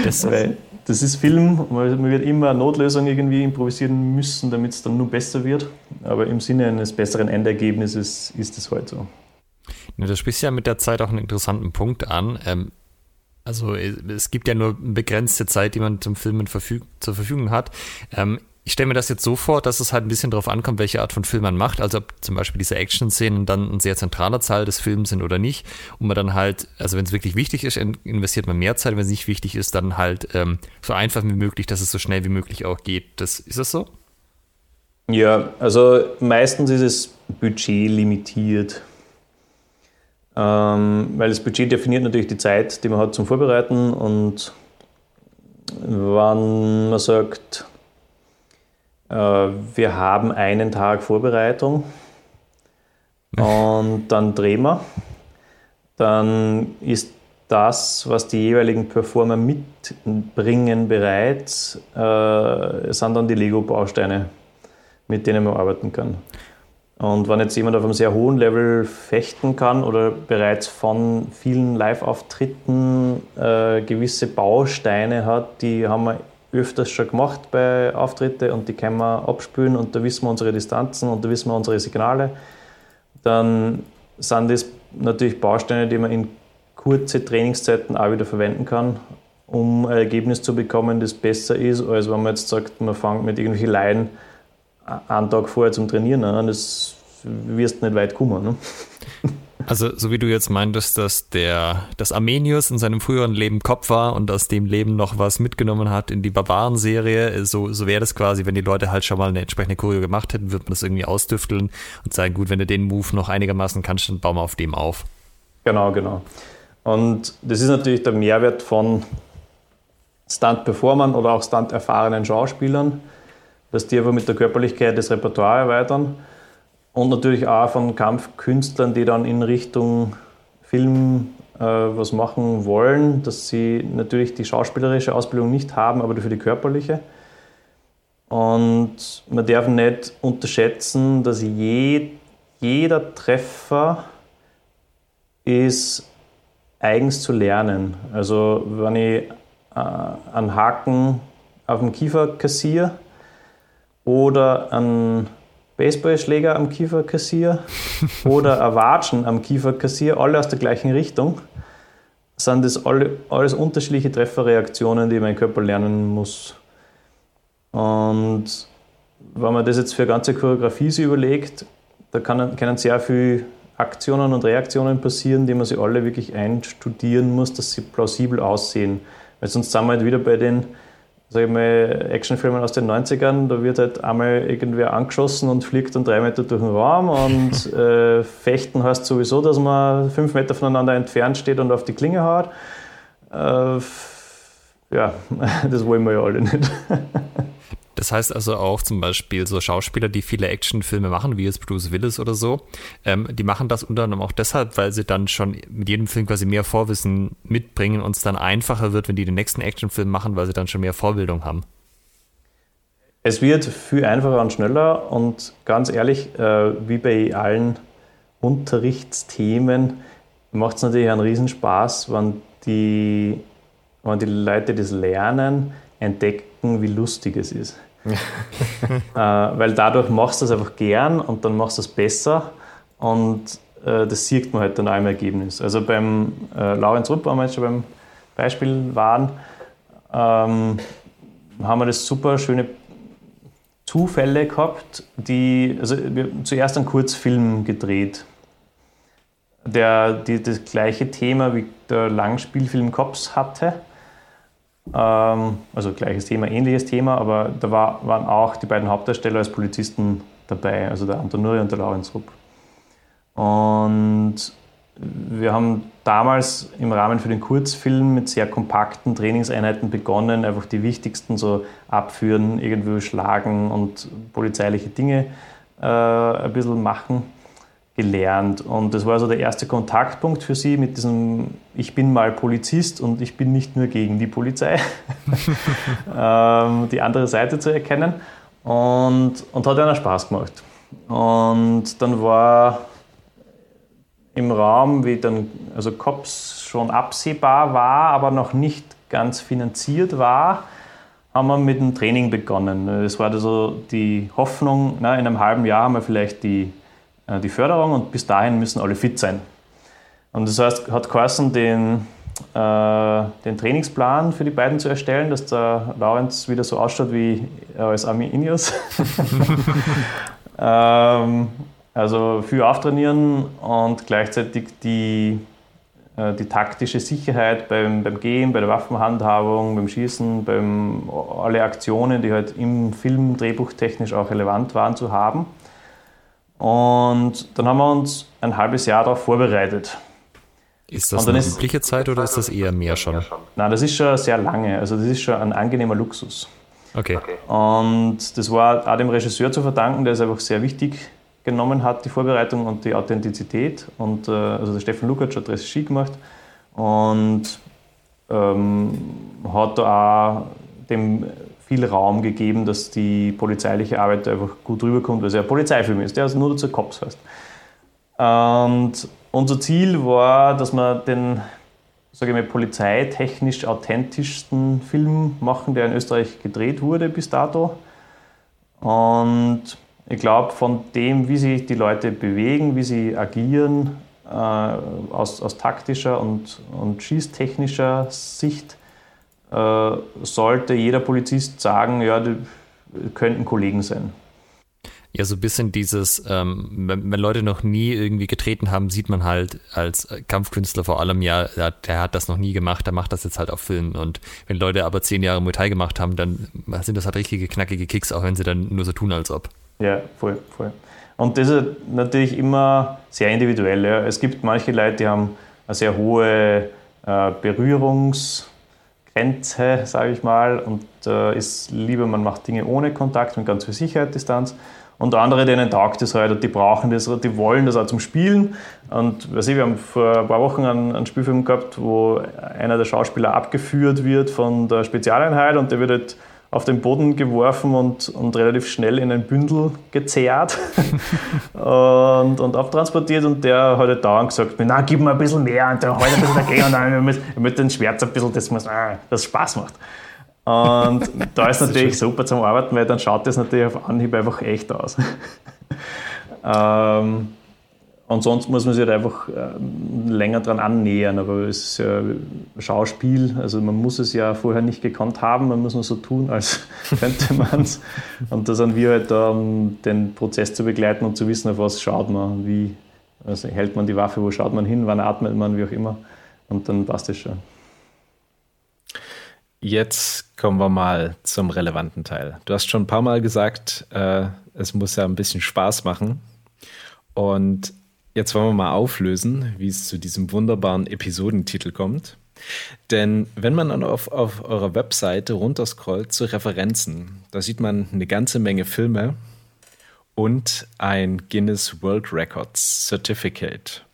Das, Weil, das ist Film, man wird immer eine Notlösung irgendwie improvisieren müssen, damit es dann nur besser wird. Aber im Sinne eines besseren Endergebnisses ist es heute so. Ja, du sprichst ja mit der Zeit auch einen interessanten Punkt an. Ähm, also es gibt ja nur begrenzte Zeit, die man zum Filmen verfüg zur Verfügung hat. Ähm, ich stelle mir das jetzt so vor, dass es halt ein bisschen darauf ankommt, welche Art von Film man macht. Also ob zum Beispiel diese Action-Szenen dann ein sehr zentraler Teil des Films sind oder nicht. Und man dann halt, also wenn es wirklich wichtig ist, investiert man mehr Zeit. Wenn es nicht wichtig ist, dann halt ähm, so einfach wie möglich, dass es so schnell wie möglich auch geht. Das, ist das so? Ja, also meistens ist es Budget limitiert. Ähm, weil das Budget definiert natürlich die Zeit, die man hat zum Vorbereiten und wann man sagt, äh, wir haben einen Tag Vorbereitung und dann drehen wir. Dann ist das, was die jeweiligen Performer mitbringen bereits, äh, sind dann die Lego-Bausteine, mit denen man arbeiten kann. Und wenn jetzt jemand auf einem sehr hohen Level fechten kann oder bereits von vielen Live-Auftritten äh, gewisse Bausteine hat, die haben wir öfters schon gemacht bei Auftritten und die können wir abspülen und da wissen wir unsere Distanzen und da wissen wir unsere Signale. Dann sind das natürlich Bausteine, die man in kurze Trainingszeiten auch wieder verwenden kann, um ein Ergebnis zu bekommen, das besser ist, als wenn man jetzt sagt, man fängt mit irgendwelchen Laien einen Tag vorher zum Trainieren an. Das wirst nicht weit kommen. Ne? Also, so wie du jetzt meintest, dass der, dass Armenius in seinem früheren Leben Kopf war und aus dem Leben noch was mitgenommen hat in die Barbaren-Serie, so, so wäre das quasi, wenn die Leute halt schon mal eine entsprechende Choreo gemacht hätten, würde man das irgendwie ausdüfteln und sagen, gut, wenn du den Move noch einigermaßen kannst, dann bauen wir auf dem auf. Genau, genau. Und das ist natürlich der Mehrwert von Stunt-Performern oder auch Stunt-erfahrenen Schauspielern, dass die einfach mit der Körperlichkeit das Repertoire erweitern und natürlich auch von Kampfkünstlern, die dann in Richtung Film äh, was machen wollen, dass sie natürlich die schauspielerische Ausbildung nicht haben, aber dafür die körperliche. Und man darf nicht unterschätzen, dass je, jeder Treffer ist eigens zu lernen. Also wenn ich äh, einen Haken auf dem Kiefer kassiere oder einen Baseballschläger am Kiefer kassiere oder ein Watschen am Kiefer kassiere, alle aus der gleichen Richtung, sind das alle, alles unterschiedliche Trefferreaktionen, die mein Körper lernen muss. Und wenn man das jetzt für eine ganze Choreografie sich überlegt, da kann, können sehr viele Aktionen und Reaktionen passieren, die man sich alle wirklich einstudieren muss, dass sie plausibel aussehen. Weil sonst sind wir halt wieder bei den sag ich mal, Actionfilmen aus den 90ern, da wird halt einmal irgendwer angeschossen und fliegt dann drei Meter durch den Raum und äh, Fechten heißt sowieso, dass man fünf Meter voneinander entfernt steht und auf die Klinge haut. Äh, ja, das wollen wir ja alle nicht. Das heißt also auch zum Beispiel so Schauspieler, die viele Actionfilme machen, wie jetzt Bruce Willis oder so, ähm, die machen das unter anderem auch deshalb, weil sie dann schon mit jedem Film quasi mehr Vorwissen mitbringen und es dann einfacher wird, wenn die den nächsten Actionfilm machen, weil sie dann schon mehr Vorbildung haben. Es wird viel einfacher und schneller und ganz ehrlich, äh, wie bei allen Unterrichtsthemen, macht es natürlich einen Riesenspaß, wenn die, wenn die Leute das lernen, entdecken, wie lustig es ist. äh, weil dadurch machst du es einfach gern und dann machst du es besser und äh, das sieht man halt dann auch im Ergebnis. Also beim äh, Laurenz Rupp, wenn wir jetzt schon beim Beispiel waren, ähm, haben wir das super schöne Zufälle gehabt, die, also wir haben zuerst einen Kurzfilm gedreht, der die, das gleiche Thema wie der Langspielfilm Cops hatte ähm, also gleiches Thema, ähnliches Thema, aber da war, waren auch die beiden Hauptdarsteller als Polizisten dabei, also der Anton Nuri und der Laurenz Rupp. Und wir haben damals im Rahmen für den Kurzfilm mit sehr kompakten Trainingseinheiten begonnen, einfach die wichtigsten so abführen, irgendwo schlagen und polizeiliche Dinge äh, ein bisschen machen gelernt. Und das war so der erste Kontaktpunkt für sie mit diesem, ich bin mal Polizist und ich bin nicht nur gegen die Polizei, ähm, die andere Seite zu erkennen. Und, und hat ihnen Spaß gemacht. Und dann war im Raum, wie dann also COPS schon absehbar war, aber noch nicht ganz finanziert war, haben wir mit dem Training begonnen. Es war also die Hoffnung, na, in einem halben Jahr haben wir vielleicht die die Förderung und bis dahin müssen alle fit sein. Und das heißt, hat Carsten den, äh, den Trainingsplan für die beiden zu erstellen, dass der Laurenz wieder so ausschaut wie als Army Ineos. ähm, also viel auftrainieren und gleichzeitig die, äh, die taktische Sicherheit beim, beim Gehen, bei der Waffenhandhabung, beim Schießen, beim alle Aktionen, die halt im Film drehbuchtechnisch auch relevant waren, zu haben. Und dann haben wir uns ein halbes Jahr darauf vorbereitet. Ist das eine ist, übliche Zeit oder ist das eher mehr schon? Nein, das ist schon sehr lange. Also das ist schon ein angenehmer Luxus. Okay. Und das war auch dem Regisseur zu verdanken, der es einfach sehr wichtig genommen hat, die Vorbereitung und die Authentizität. Und äh, also der Steffen Lukacs hat Regie gemacht und ähm, hat da auch dem viel Raum gegeben, dass die polizeiliche Arbeit einfach gut rüberkommt, weil es ja ein Polizeifilm ist, der also nur dazu Cops heißt. Und unser Ziel war, dass wir den sage ich mal, polizeitechnisch authentischsten Film machen, der in Österreich gedreht wurde bis dato. Und ich glaube, von dem, wie sich die Leute bewegen, wie sie agieren, äh, aus, aus taktischer und, und schießtechnischer Sicht, sollte jeder Polizist sagen, ja, die könnten Kollegen sein. Ja, so ein bisschen dieses, ähm, wenn, wenn, Leute noch nie irgendwie getreten haben, sieht man halt als Kampfkünstler vor allem ja, der, der, hat das noch nie gemacht, der macht das jetzt halt auf Film. Und wenn Leute aber zehn Jahre Muay Thai gemacht haben, dann sind das halt richtige knackige Kicks, auch wenn sie dann nur so tun, als ob. Ja, voll, voll. Und das ist natürlich immer sehr individuell. Ja. Es gibt manche Leute, die haben eine sehr hohe äh, Berührungs- Grenze, sage ich mal, und äh, ist lieber, man macht Dinge ohne Kontakt und ganz viel Sicherheit, Distanz. Und andere, denen taugt das halt und die brauchen das, die wollen das auch zum Spielen. Und weiß ich, wir haben vor ein paar Wochen einen, einen Spielfilm gehabt, wo einer der Schauspieler abgeführt wird von der Spezialeinheit und der wird halt auf den Boden geworfen und, und relativ schnell in ein Bündel gezerrt und, und abtransportiert. Und der hat halt dauernd gesagt: Na, gib mir ein bisschen mehr und dann halt ein bisschen dagegen und dann mit dem Schmerz ein bisschen, dass das, das Spaß macht. Und da ist natürlich super zum Arbeiten, weil dann schaut das natürlich auf Anhieb einfach echt aus. ähm, und sonst muss man sich halt einfach ähm, länger dran annähern. Aber es ist ja Schauspiel, also man muss es ja vorher nicht gekonnt haben, man muss nur so tun, als könnte man es. Und da sind wir halt da, um den Prozess zu begleiten und zu wissen, auf was schaut man, wie also hält man die Waffe, wo schaut man hin, wann atmet man, wie auch immer. Und dann passt es schon. jetzt kommen wir mal zum relevanten Teil. Du hast schon ein paar Mal gesagt, äh, es muss ja ein bisschen Spaß machen. Und jetzt wollen wir mal auflösen, wie es zu diesem wunderbaren Episodentitel kommt. Denn wenn man auf, auf eurer Webseite runterscrollt zu Referenzen, da sieht man eine ganze Menge Filme und ein Guinness World Records Certificate.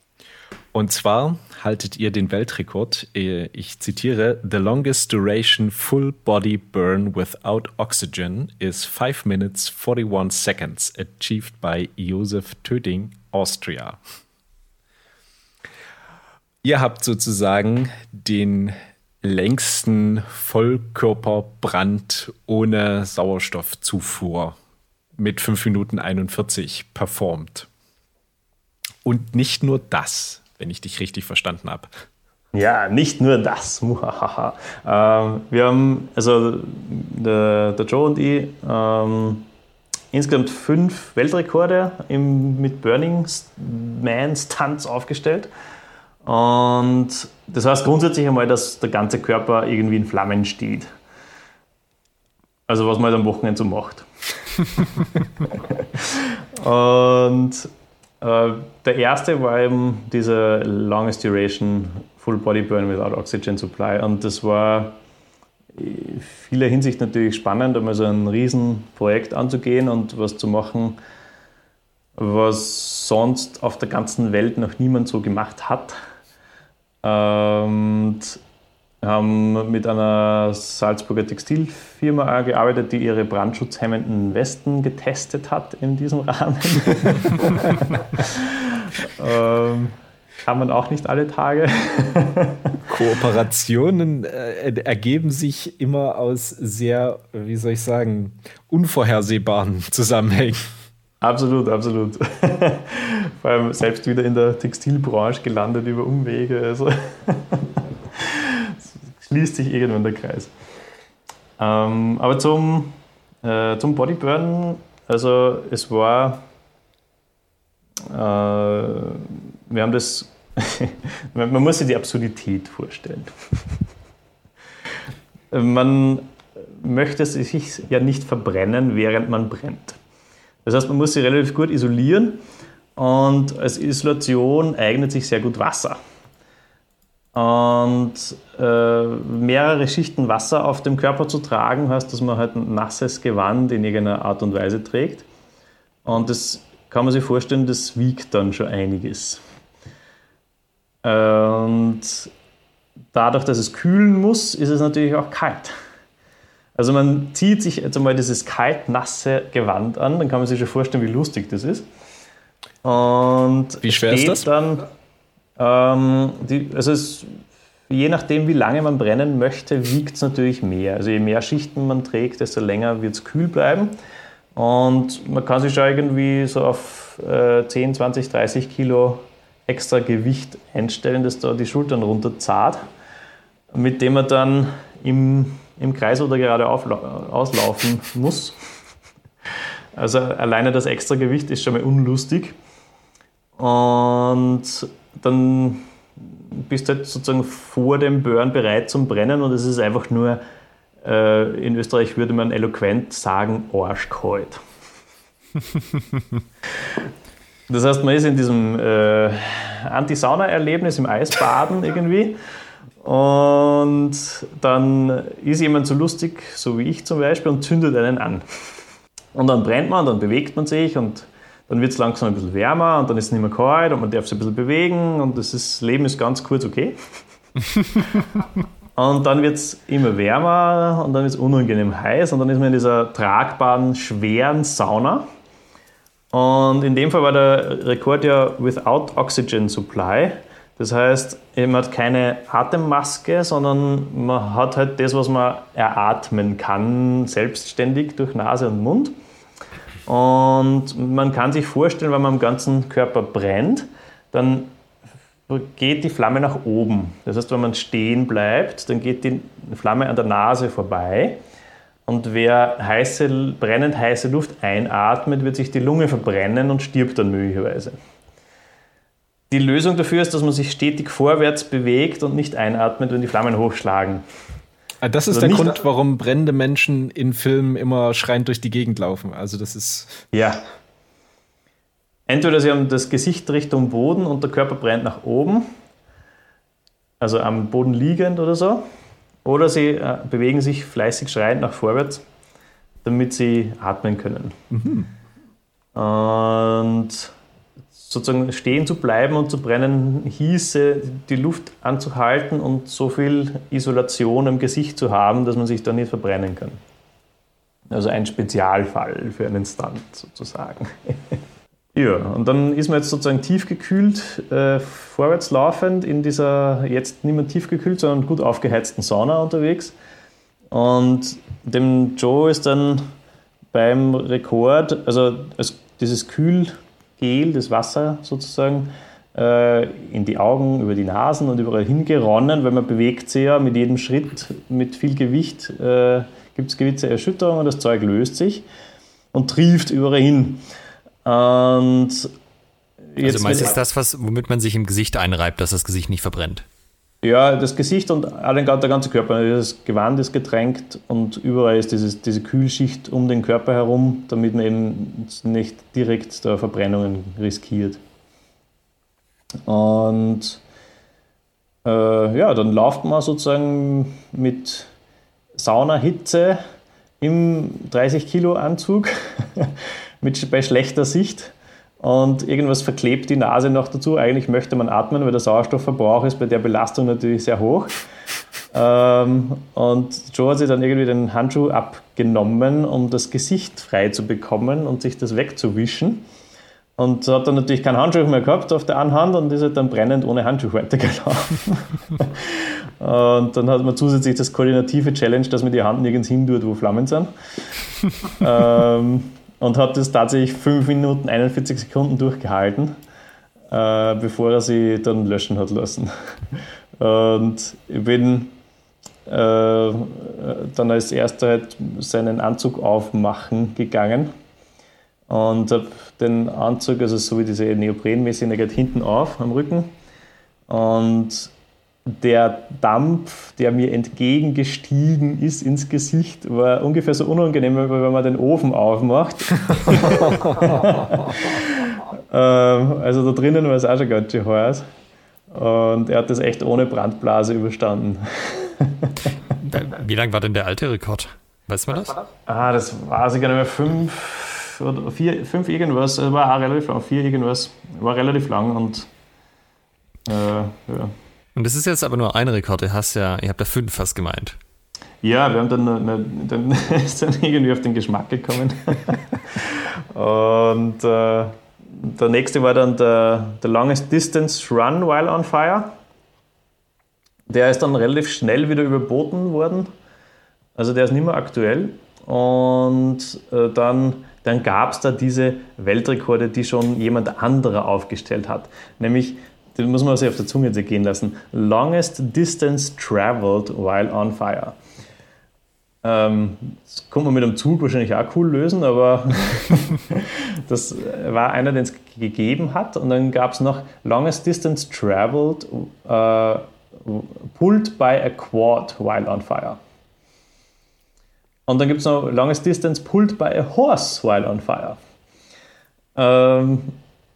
Und zwar haltet ihr den Weltrekord, äh, ich zitiere, The longest duration full body burn without oxygen is 5 minutes 41 seconds, achieved by Josef Töding, Austria. Ihr habt sozusagen den längsten Vollkörperbrand ohne Sauerstoffzufuhr mit 5 Minuten 41 performt. Und nicht nur das, wenn ich dich richtig verstanden habe. Ja, nicht nur das. ähm, wir haben, also der, der Joe und ich, ähm, insgesamt fünf Weltrekorde im, mit Burning Man Stunts aufgestellt. Und das heißt grundsätzlich einmal, dass der ganze Körper irgendwie in Flammen steht. Also was man halt am Wochenende so macht. und äh, der erste war eben dieser Longest Duration Full Body Burn Without Oxygen Supply. Und das war in vieler Hinsicht natürlich spannend, einmal so ein Riesenprojekt anzugehen und was zu machen, was sonst auf der ganzen Welt noch niemand so gemacht hat. Und haben mit einer Salzburger Textilfirma gearbeitet, die ihre brandschutzhemmenden Westen getestet hat in diesem Rahmen. ähm, kann man auch nicht alle Tage. Kooperationen äh, ergeben sich immer aus sehr, wie soll ich sagen, unvorhersehbaren Zusammenhängen. Absolut, absolut. Vor allem selbst wieder in der Textilbranche gelandet über Umwege. Also schließt sich irgendwann der Kreis. Ähm, aber zum, äh, zum Bodyburn, also es war, äh, wir haben das, man muss sich die Absurdität vorstellen. man möchte sich ja nicht verbrennen, während man brennt. Das heißt, man muss sie relativ gut isolieren und als Isolation eignet sich sehr gut Wasser. Und äh, mehrere Schichten Wasser auf dem Körper zu tragen, heißt, dass man halt ein nasses Gewand in irgendeiner Art und Weise trägt. Und das kann man sich vorstellen, das wiegt dann schon einiges. Und dadurch, dass es kühlen muss, ist es natürlich auch kalt. Also man zieht sich jetzt einmal dieses kalt-nasse Gewand an, dann kann man sich schon vorstellen, wie lustig das ist. Und wie schwer ist das? Dann, ähm, die, also es, je nachdem, wie lange man brennen möchte, wiegt es natürlich mehr. Also je mehr Schichten man trägt, desto länger wird es kühl bleiben. Und man kann sich schon irgendwie so auf äh, 10, 20, 30 Kilo extra Gewicht einstellen, das da die Schultern runter zahlt, mit dem man dann im im Kreis oder gerade auslaufen muss. Also alleine das extra Gewicht ist schon mal unlustig. Und dann bist du halt sozusagen vor dem Burn bereit zum Brennen und es ist einfach nur, äh, in Österreich würde man eloquent sagen, arschkalt. das heißt, man ist in diesem äh, Anti-Sauna-Erlebnis im Eisbaden irgendwie und dann ist jemand so lustig, so wie ich zum Beispiel, und zündet einen an. Und dann brennt man, dann bewegt man sich und dann wird es langsam ein bisschen wärmer und dann ist es nicht mehr kalt und man darf sich ein bisschen bewegen und das ist, Leben ist ganz kurz okay. und dann wird es immer wärmer und dann wird es unangenehm heiß und dann ist man in dieser tragbaren, schweren Sauna. Und in dem Fall war der Rekord ja without oxygen supply. Das heißt, man hat keine Atemmaske, sondern man hat halt das, was man eratmen kann, selbstständig durch Nase und Mund. Und man kann sich vorstellen, wenn man am ganzen Körper brennt, dann geht die Flamme nach oben. Das heißt, wenn man stehen bleibt, dann geht die Flamme an der Nase vorbei. Und wer heiße, brennend heiße Luft einatmet, wird sich die Lunge verbrennen und stirbt dann möglicherweise. Die Lösung dafür ist, dass man sich stetig vorwärts bewegt und nicht einatmet, wenn die Flammen hochschlagen. Ah, das ist also der Grund, warum brennende Menschen in Filmen immer schreiend durch die Gegend laufen. Also das ist. Ja. Entweder sie haben das Gesicht Richtung Boden und der Körper brennt nach oben, also am Boden liegend oder so, oder sie äh, bewegen sich fleißig schreiend nach vorwärts, damit sie atmen können. Mhm. Und sozusagen stehen zu bleiben und zu brennen, hieße, die Luft anzuhalten und so viel Isolation im Gesicht zu haben, dass man sich da nicht verbrennen kann. Also ein Spezialfall für einen Stunt sozusagen. ja, und dann ist man jetzt sozusagen tiefgekühlt, äh, vorwärts in dieser jetzt nicht mehr tiefgekühlt, sondern gut aufgeheizten Sauna unterwegs. Und dem Joe ist dann beim Rekord, also dieses Kühl Gel, das Wasser sozusagen, äh, in die Augen, über die Nasen und überall hingeronnen, weil man bewegt sich ja mit jedem Schritt mit viel Gewicht, äh, gibt es gewisse Erschütterungen, das Zeug löst sich und trieft überall hin. Und jetzt also meistens das, was, womit man sich im Gesicht einreibt, dass das Gesicht nicht verbrennt. Ja, das Gesicht und der ganze Körper. Das Gewand ist getränkt und überall ist dieses, diese Kühlschicht um den Körper herum, damit man eben nicht direkt da Verbrennungen riskiert. Und äh, ja, dann läuft man sozusagen mit Saunahitze im 30 Kilo Anzug mit, bei schlechter Sicht und irgendwas verklebt die Nase noch dazu. Eigentlich möchte man atmen, weil der Sauerstoffverbrauch ist bei der Belastung natürlich sehr hoch. Ähm, und Joe hat sich dann irgendwie den Handschuh abgenommen, um das Gesicht frei zu bekommen und sich das wegzuwischen. Und hat dann natürlich keinen Handschuh mehr gehabt auf der einen Hand und ist halt dann brennend ohne Handschuh weitergelaufen. und dann hat man zusätzlich das koordinative Challenge, dass man die Hand nirgends hin wo Flammen sind. ähm, und hat das tatsächlich 5 Minuten 41 Sekunden durchgehalten, äh, bevor er sie dann löschen hat lassen. Und ich bin äh, dann als erster halt seinen Anzug aufmachen gegangen und habe den Anzug, also so wie diese Neoprenmäßige, geht hinten auf am Rücken und der Dampf, der mir entgegengestiegen ist ins Gesicht, war ungefähr so unangenehm, wie wenn man den Ofen aufmacht. Ähm, also da drinnen war es auch schon ganz schön heiß. Und er hat das echt ohne Brandblase überstanden. Wie lang war denn der alte Rekord? Weißt man das? Ah, das weiß ich gar nicht mehr. Fünf oder vier, fünf irgendwas. War auch relativ lang. Vier irgendwas. War relativ lang und äh, ja. Und das ist jetzt aber nur ein Rekord. Ihr, hast ja, ihr habt ja fünf fast gemeint. Ja, wir haben dann, dann, ist dann irgendwie auf den Geschmack gekommen. Und äh, der nächste war dann der, der Longest Distance Run While on Fire. Der ist dann relativ schnell wieder überboten worden. Also der ist nicht mehr aktuell. Und äh, dann, dann gab es da diese Weltrekorde, die schon jemand anderer aufgestellt hat. Nämlich das muss man sich auf der Zunge gehen lassen. Longest distance traveled while on fire. Ähm, das kommt man mit einem Zug wahrscheinlich auch cool lösen, aber das war einer, den es gegeben hat. Und dann gab es noch Longest Distance Traveled uh, Pulled by a Quad while on fire. Und dann gibt es noch Longest Distance Pulled by a Horse while on fire. Ähm,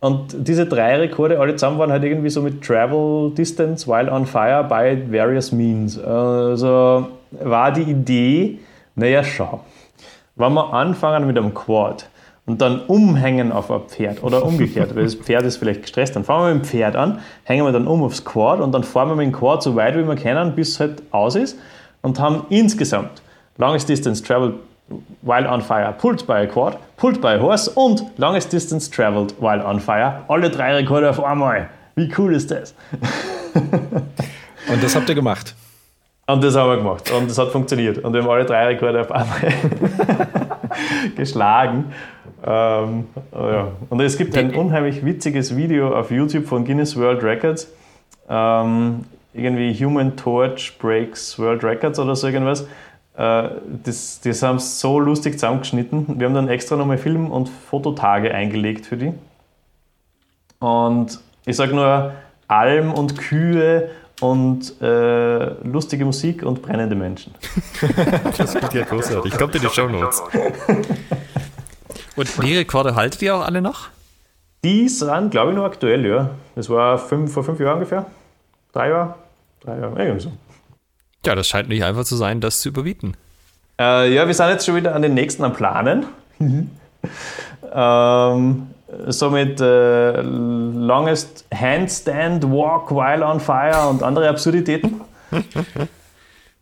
und diese drei Rekorde alle zusammen waren halt irgendwie so mit Travel Distance while on fire by various means. Also war die Idee, naja, schau, wenn wir anfangen mit einem Quad und dann umhängen auf ein Pferd oder umgekehrt, weil das Pferd ist vielleicht gestresst, dann fangen wir mit dem Pferd an, hängen wir dann um aufs Quad und dann fahren wir mit dem Quad so weit, wie wir können, bis es halt aus ist und haben insgesamt Longest Distance Travel while on fire, pulled by a quad, pulled by a horse und longest distance traveled while on fire. Alle drei Rekorde auf einmal. Wie cool ist das? und das habt ihr gemacht? Und das haben wir gemacht. Und das hat funktioniert. Und wir haben alle drei Rekorde auf einmal geschlagen. Ähm, ja. Und es gibt ein unheimlich witziges Video auf YouTube von Guinness World Records. Ähm, irgendwie Human Torch Breaks World Records oder so irgendwas. Äh, das, das haben sie so lustig zusammengeschnitten. Wir haben dann extra nochmal Film- und Fototage eingelegt für die. Und ich sage nur Alm und Kühe und äh, lustige Musik und brennende Menschen. das klingt ja großartig. Kommt in die Show Notes. Und die Rekorde haltet ihr auch alle noch? Die sind, glaube ich, noch aktuell, ja. Das war fünf, vor fünf Jahren ungefähr. Drei Jahre? Drei Jahre, irgendwie so. Ja, das scheint nicht einfach zu sein, das zu überbieten. Äh, ja, wir sind jetzt schon wieder an den nächsten am Planen. Mhm. ähm, somit äh, Longest Handstand Walk While on Fire und andere Absurditäten.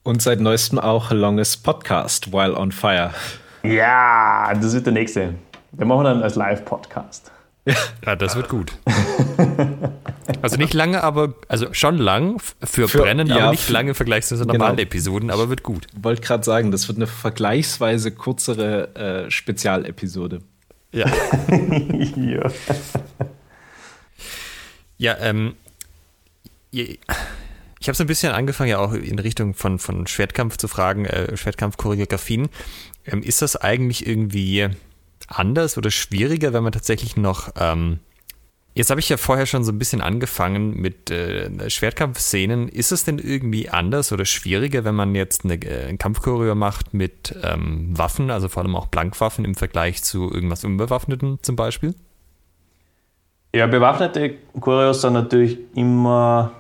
Und seit neuestem auch Longest Podcast While on Fire. Ja, das wird der nächste. Wir machen dann als Live-Podcast. Ja, das wird gut. Also nicht lange, aber also schon lang für, für Brennen, ja, aber nicht lange im Vergleich zu normalen genau. Episoden, aber wird gut. Ich wollte gerade sagen, das wird eine vergleichsweise kürzere äh, Spezialepisode. Ja. ja. ja, ähm, ich habe so ein bisschen angefangen, ja auch in Richtung von, von Schwertkampf zu fragen, äh, Schwertkampf-Choreografien. Ähm, ist das eigentlich irgendwie anders oder schwieriger, wenn man tatsächlich noch ähm, Jetzt habe ich ja vorher schon so ein bisschen angefangen mit äh, Schwertkampfszenen. Ist es denn irgendwie anders oder schwieriger, wenn man jetzt eine, äh, ein Kampfchoreo macht mit ähm, Waffen, also vor allem auch Blankwaffen im Vergleich zu irgendwas Unbewaffneten zum Beispiel? Ja, bewaffnete Choreos sind natürlich immer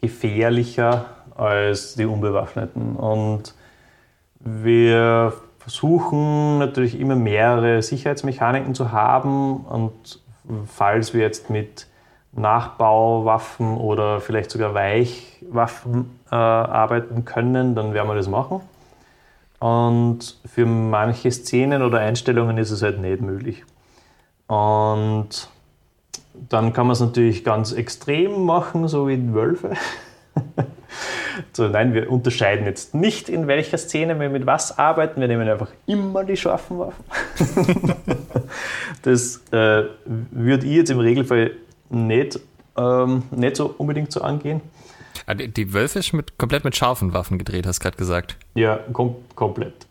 gefährlicher als die unbewaffneten. Und wir versuchen natürlich immer mehrere Sicherheitsmechaniken zu haben und falls wir jetzt mit Nachbauwaffen oder vielleicht sogar Weichwaffen äh, arbeiten können, dann werden wir das machen. Und für manche Szenen oder Einstellungen ist es halt nicht möglich. Und dann kann man es natürlich ganz extrem machen, so wie Wölfe. So, nein, wir unterscheiden jetzt nicht, in welcher Szene wir mit was arbeiten. Wir nehmen einfach immer die scharfen Waffen. das äh, würde ich jetzt im Regelfall nicht, ähm, nicht so unbedingt so angehen. Ah, die Wölfe ist mit, komplett mit scharfen Waffen gedreht, hast du gerade gesagt. Ja, kom komplett.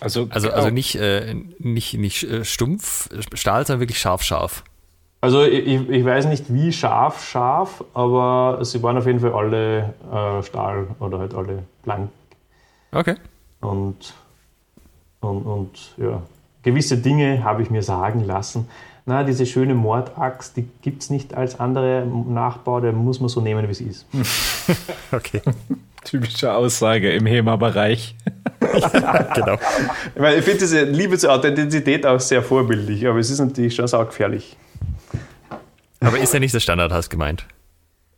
Also, also, also nicht, äh, nicht, nicht äh, stumpf Stahl, sondern wirklich scharf, scharf. Also ich, ich, weiß nicht, wie scharf, scharf, aber sie waren auf jeden Fall alle äh, Stahl oder halt alle blank. Okay. Und, und, und ja, gewisse Dinge habe ich mir sagen lassen. Na, diese schöne Mordaxt, die gibt es nicht als andere Nachbau, der muss man so nehmen, wie es ist. okay. Typische Aussage im HEMA-Bereich. ja, genau. Ich, meine, ich finde diese Liebe zur Authentizität auch sehr vorbildlich, aber es ist natürlich schon saugefährlich. Aber ist ja nicht der Standard, hast du gemeint?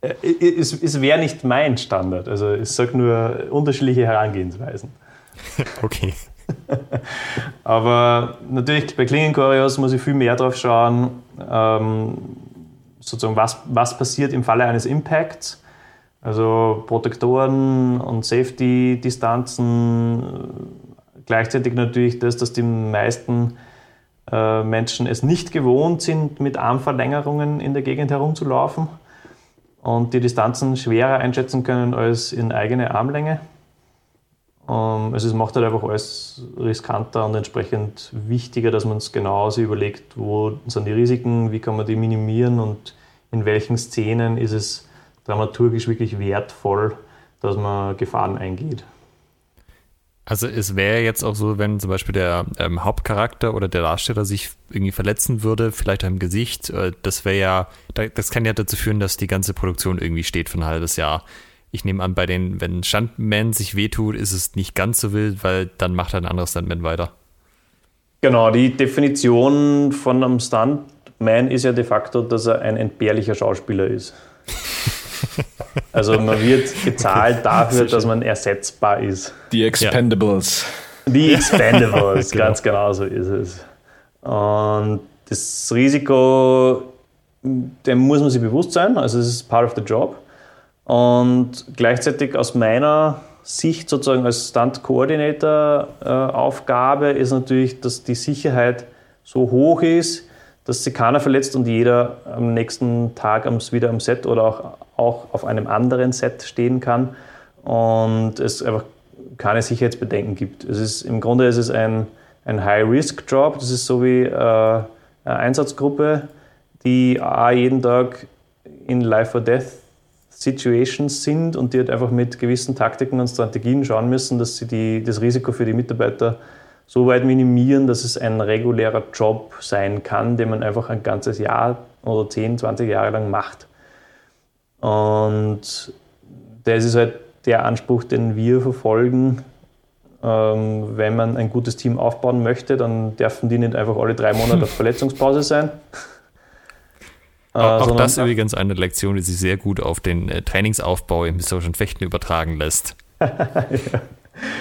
Äh, es, es wäre nicht mein Standard. Also ich sage nur unterschiedliche Herangehensweisen. okay. Aber natürlich bei Klingenchoreos muss ich viel mehr drauf schauen, ähm, sozusagen was, was passiert im Falle eines Impacts. Also Protektoren und Safety-Distanzen. Gleichzeitig natürlich das, dass die meisten äh, Menschen es nicht gewohnt sind, mit Armverlängerungen in der Gegend herumzulaufen und die Distanzen schwerer einschätzen können als in eigene Armlänge. Also es macht halt einfach alles riskanter und entsprechend wichtiger, dass man es genauso überlegt, wo sind die Risiken, wie kann man die minimieren und in welchen Szenen ist es dramaturgisch wirklich wertvoll, dass man Gefahren eingeht. Also es wäre jetzt auch so, wenn zum Beispiel der ähm, Hauptcharakter oder der Darsteller sich irgendwie verletzen würde, vielleicht am Gesicht, äh, das wäre ja, das kann ja dazu führen, dass die ganze Produktion irgendwie steht für ein halbes Jahr. Ich nehme an, bei den, wenn Stuntman sich wehtut, ist es nicht ganz so wild, weil dann macht er ein anderes Stuntman weiter. Genau, die Definition von einem Stuntman ist ja de facto, dass er ein entbehrlicher Schauspieler ist. Also man wird gezahlt dafür, dass man ersetzbar ist. Die Expendables. Die Expendables, genau. ganz genau so ist es. Und das Risiko, dem muss man sich bewusst sein, also es ist part of the job. Und gleichzeitig aus meiner Sicht sozusagen als Stunt-Coordinator-Aufgabe äh, ist natürlich, dass die Sicherheit so hoch ist, dass sich keiner verletzt und jeder am nächsten Tag wieder am Set oder auch, auch auf einem anderen Set stehen kann und es einfach keine Sicherheitsbedenken gibt. Es ist, Im Grunde ist es ein, ein High-Risk-Job, das ist so wie äh, eine Einsatzgruppe, die jeden Tag in Life-or-Death Situations sind und die halt einfach mit gewissen Taktiken und Strategien schauen müssen, dass sie die, das Risiko für die Mitarbeiter so weit minimieren, dass es ein regulärer Job sein kann, den man einfach ein ganzes Jahr oder 10, 20 Jahre lang macht. Und das ist halt der Anspruch, den wir verfolgen. Ähm, wenn man ein gutes Team aufbauen möchte, dann dürfen die nicht einfach alle drei Monate auf Verletzungspause sein. Äh, auch, auch das übrigens eine Lektion, die sich sehr gut auf den äh, Trainingsaufbau im historischen Fechten übertragen lässt. ja.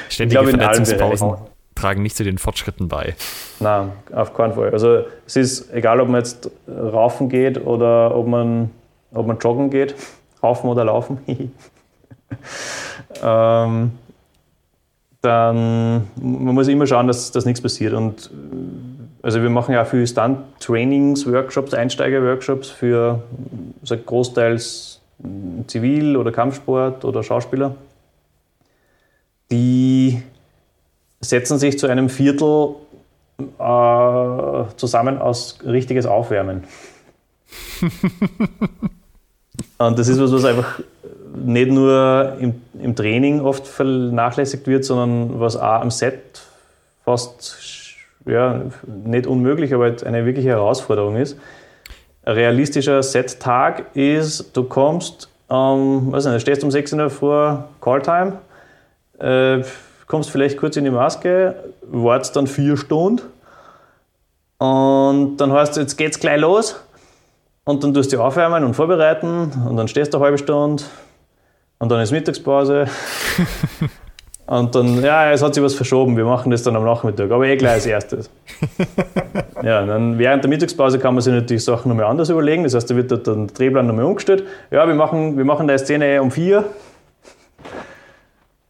Ständige Verletzungspausen tragen nicht zu den Fortschritten bei. Nein, auf keinen Fall. Also es ist egal, ob man jetzt raufen geht oder ob man, ob man joggen geht, raufen oder laufen. ähm, dann man muss immer schauen, dass, dass nichts passiert. Und also wir machen ja auch viel Stunt-Trainings, Workshops, Einsteiger-Workshops für also großteils Zivil- oder Kampfsport oder Schauspieler. Die setzen sich zu einem Viertel äh, zusammen aus richtiges Aufwärmen. Und das ist was, was einfach nicht nur im, im Training oft vernachlässigt wird, sondern was auch am Set fast ja, nicht unmöglich, aber halt eine wirkliche Herausforderung ist. Ein realistischer Set-Tag ist, du kommst, ähm, was nicht, stehst um 6 Uhr vor Calltime, äh, kommst vielleicht kurz in die Maske, wartest dann vier Stunden und dann heißt es, jetzt geht's gleich los und dann tust du aufwärmen und vorbereiten und dann stehst du eine halbe Stunde und dann ist Mittagspause Und dann, ja, es hat sich was verschoben, wir machen das dann am Nachmittag, aber eh gleich als erstes. ja, dann während der Mittagspause kann man sich natürlich Sachen nochmal anders überlegen, das heißt, da wird dann der Drehplan nochmal umgestellt. Ja, wir machen, wir machen die Szene um vier.